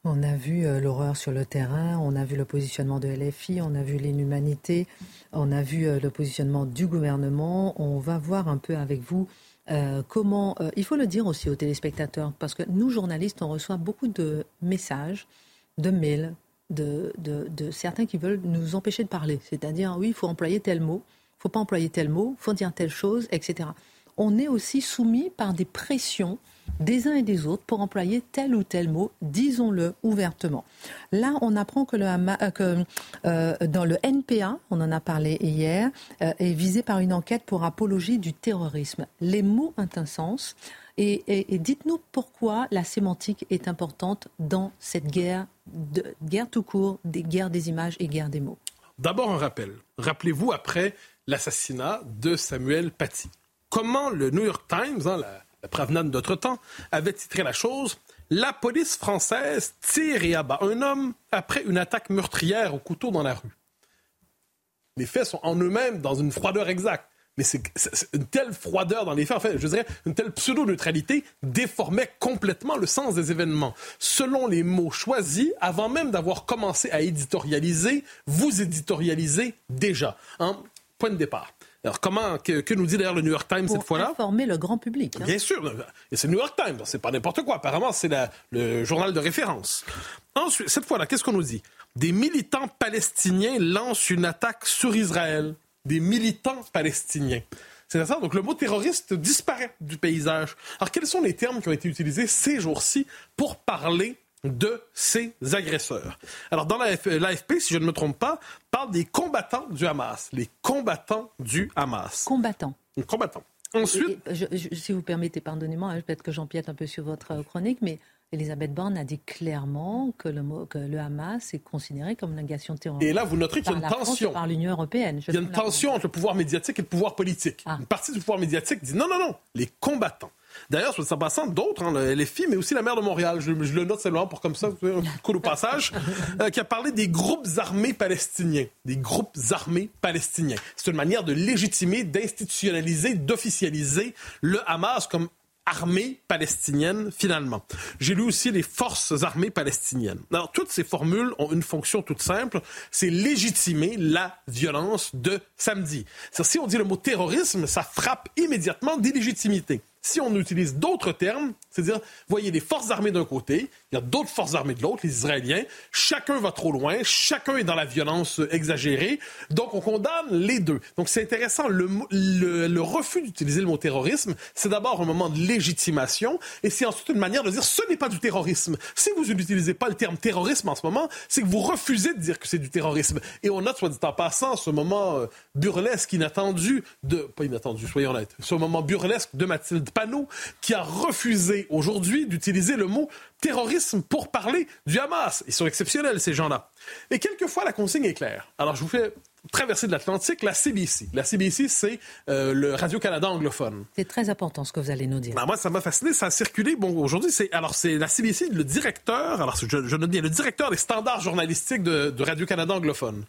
On a vu euh, l'horreur sur le terrain, on a vu le positionnement de LFI, on a vu l'inhumanité, on a vu euh, le positionnement du gouvernement. On va voir un peu avec vous euh, comment. il faut le dire aussi aux téléspectateurs, parce que nous, journalistes, on reçoit beaucoup de messages, de mails, de, de certains qui veulent nous empêcher de parler. C'est-à-dire, oui, il faut employer tel mot, il ne faut pas employer tel mot, il faut dire telle chose, etc. On est aussi soumis par des pressions des uns et des autres pour employer tel ou tel mot, disons-le ouvertement. Là, on apprend que, le euh, euh, dans le NPA, on en a parlé hier, euh, est visé par une enquête pour apologie du terrorisme. Les mots ont un sens. Et, dites-nous pourquoi la sémantique est importante dans cette guerre, de, guerre tout court, des guerres des images et guerre des mots. D'abord un rappel. Rappelez-vous après l'assassinat de Samuel Paty. Comment le New York Times, hein, la, le prévenant d'autre temps, avait titré la chose La police française tire et abat un homme après une attaque meurtrière au couteau dans la rue. Les faits sont en eux-mêmes dans une froideur exacte. Mais c'est une telle froideur dans les faits, en fait, je dirais, une telle pseudo-neutralité déformait complètement le sens des événements. Selon les mots choisis, avant même d'avoir commencé à éditorialiser, vous éditorialisez déjà. Hein? Point de départ. Alors, comment, que, nous dit d'ailleurs le New York Times cette fois-là? informer le grand public. Hein. Bien sûr. Et c'est le New York Times. C'est pas n'importe quoi. Apparemment, c'est le journal de référence. Ensuite, cette fois-là, qu'est-ce qu'on nous dit? Des militants palestiniens lancent une attaque sur Israël. Des militants palestiniens. C'est ça. Donc, le mot terroriste disparaît du paysage. Alors, quels sont les termes qui ont été utilisés ces jours-ci pour parler de ces agresseurs. Alors, dans l'AFP, si je ne me trompe pas, parle des combattants du Hamas. Les combattants du Hamas. Combattants. Combattants. Ensuite. si vous permettez, pardonnez-moi, hein, peut-être que j'empiète un peu sur votre chronique, mais Elisabeth Borne a dit clairement que le, que le Hamas est considéré comme une agression terroriste. Et là, vous noterez qu'il y a une tension. par l'Union européenne. Il y a une tension entre le pouvoir médiatique et le pouvoir politique. Ah. Une partie du pouvoir médiatique dit non, non, non, les combattants. D'ailleurs, ça passant, d'autres, hein, les filles, mais aussi la maire de Montréal, je, le note seulement pour comme ça, un coup au passage, euh, qui a parlé des groupes armés palestiniens. Des groupes armés palestiniens. C'est une manière de légitimer, d'institutionnaliser, d'officialiser le Hamas comme armée palestinienne, finalement. J'ai lu aussi les forces armées palestiniennes. Alors, toutes ces formules ont une fonction toute simple, c'est légitimer la violence de samedi. Si on dit le mot terrorisme, ça frappe immédiatement d'illégitimité. Si on utilise d'autres termes, c'est-à-dire, voyez les forces armées d'un côté, il y a d'autres forces armées de l'autre, les Israéliens, chacun va trop loin, chacun est dans la violence exagérée, donc on condamne les deux. Donc c'est intéressant, le, le, refus d'utiliser le mot terrorisme, c'est d'abord un moment de légitimation, et c'est ensuite une manière de dire ce n'est pas du terrorisme. Si vous n'utilisez pas le terme terrorisme en ce moment, c'est que vous refusez de dire que c'est du terrorisme. Et on note, soit dit en passant, ce moment euh, burlesque, inattendu, de, pas inattendu, soyons honnêtes, ce moment burlesque de Mathilde Panot, qui a refusé aujourd'hui d'utiliser le mot terrorisme pour parler du Hamas. Ils sont exceptionnels, ces gens-là. Et quelquefois, la consigne est claire. Alors, je vous fais traversée de l'Atlantique, la CBC. La CBC, c'est euh, le Radio-Canada anglophone. C'est très important ce que vous allez nous dire. Ben, moi, ça m'a fasciné. Ça a circulé. Bon, aujourd'hui, c'est alors c'est la CBC, le directeur. Alors, je, je note bien le directeur des standards journalistiques de, Radio-Canada anglophone.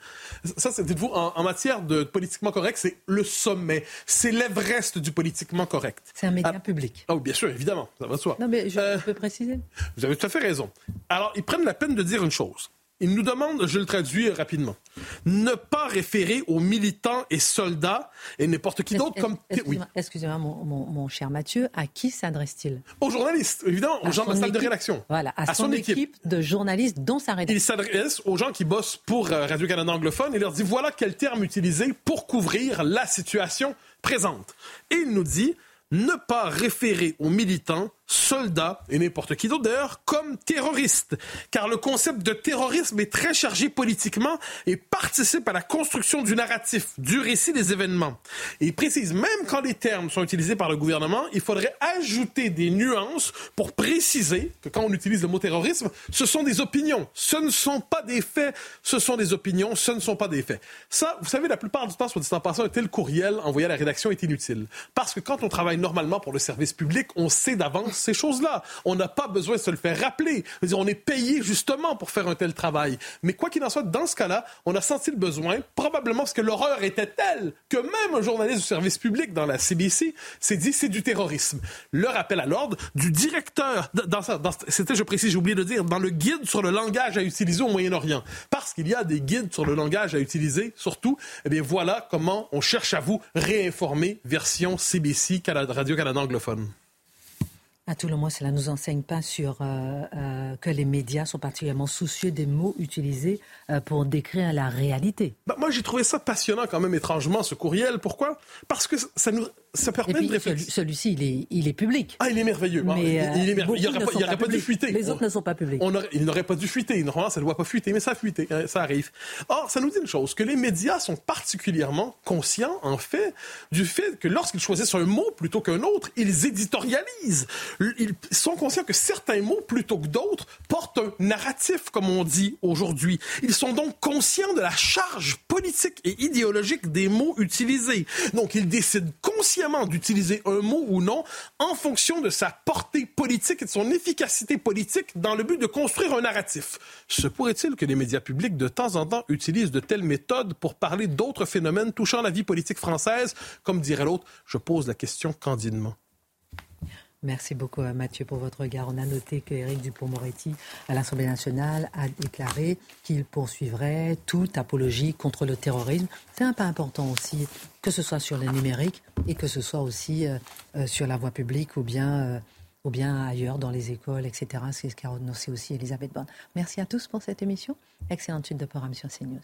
Ça, c'est dites-vous en, en, matière de politiquement correct, c'est le sommet. C'est l'Everest du politiquement correct. C'est un média ah, public. Oui, bien sûr, évidemment, ça va de soi. Non, mais je euh, peux préciser. Vous avez tout à fait raison. Alors, ils prennent la peine de dire une chose. Il nous demande, je le traduis rapidement, ne pas référer aux militants et soldats et n'importe qui d'autre comme... Excusez-moi, mon, cher Mathieu, à qui s'adresse-t-il? Aux journalistes, évidemment, aux gens de la salle de rédaction. Voilà, à, son, équipe. de journalistes dont sa rédaction. Il s'adresse aux gens qui bossent pour euh, Radio-Canada anglophone et leur dit voilà quel terme utiliser pour couvrir la situation présente. Et il nous dit ne pas référer aux militants soldats et n'importe qui d'autre d'ailleurs comme terroristes. Car le concept de terrorisme est très chargé politiquement et participe à la construction du narratif, du récit des événements. Et il précise, même quand les termes sont utilisés par le gouvernement, il faudrait ajouter des nuances pour préciser que quand on utilise le mot terrorisme, ce sont des opinions. Ce ne sont pas des faits, ce sont des opinions, ce ne sont pas des faits. Ça, vous savez, la plupart du temps, soit dit en passant, un tel courriel envoyé à la rédaction est inutile. Parce que quand on travaille normalement pour le service public, on sait d'avance ces choses-là. On n'a pas besoin de se le faire rappeler. on est payé justement pour faire un tel travail. Mais quoi qu'il en soit, dans ce cas-là, on a senti le besoin, probablement parce que l'horreur était telle que même un journaliste du service public dans la CBC s'est dit c'est du terrorisme. Le rappel à l'ordre du directeur, dans, c'était, je précise, j'ai oublié de dire, dans le guide sur le langage à utiliser au Moyen-Orient. Parce qu'il y a des guides sur le langage à utiliser, surtout, eh bien voilà comment on cherche à vous réinformer version CBC, Radio-Canada anglophone. À tout le moins, cela ne nous enseigne pas sur euh, euh, que les médias sont particulièrement soucieux des mots utilisés euh, pour décrire la réalité. Bah, moi, j'ai trouvé ça passionnant quand même étrangement, ce courriel. Pourquoi? Parce que ça nous, ça permet de réfléchir. Celui-ci, il est, il est public. Ah, il est merveilleux. Mais, il, est merveilleux. Il n'aurait pas, dû fuiter. Les autres ne sont pas publics. il n'aurait pas dû fuiter. Normalement, ça ne doit pas fuiter, mais ça a fuité. Hein, ça arrive. Or, ça nous dit une chose, que les médias sont particulièrement conscients, en fait, du fait que lorsqu'ils choisissent un mot plutôt qu'un autre, ils éditorialisent. Ils sont conscients que certains mots, plutôt que d'autres, portent un narratif, comme on dit aujourd'hui. Ils sont donc conscients de la charge politique et idéologique des mots utilisés. Donc, ils décident consciemment d'utiliser un mot ou non en fonction de sa portée politique et de son efficacité politique dans le but de construire un narratif. Se pourrait-il que les médias publics de temps en temps utilisent de telles méthodes pour parler d'autres phénomènes touchant la vie politique française? Comme dirait l'autre, je pose la question candidement. Merci beaucoup Mathieu pour votre regard. On a noté qu'Éric Dupont-Moretti à l'Assemblée nationale a déclaré qu'il poursuivrait toute apologie contre le terrorisme. C'est un pas important aussi, que ce soit sur le numérique et que ce soit aussi euh, euh, sur la voie publique ou bien, euh, ou bien ailleurs dans les écoles, etc. C'est ce qu'a annoncé aussi Elisabeth Borne. Merci à tous pour cette émission. Excellente suite de programme sur CNews.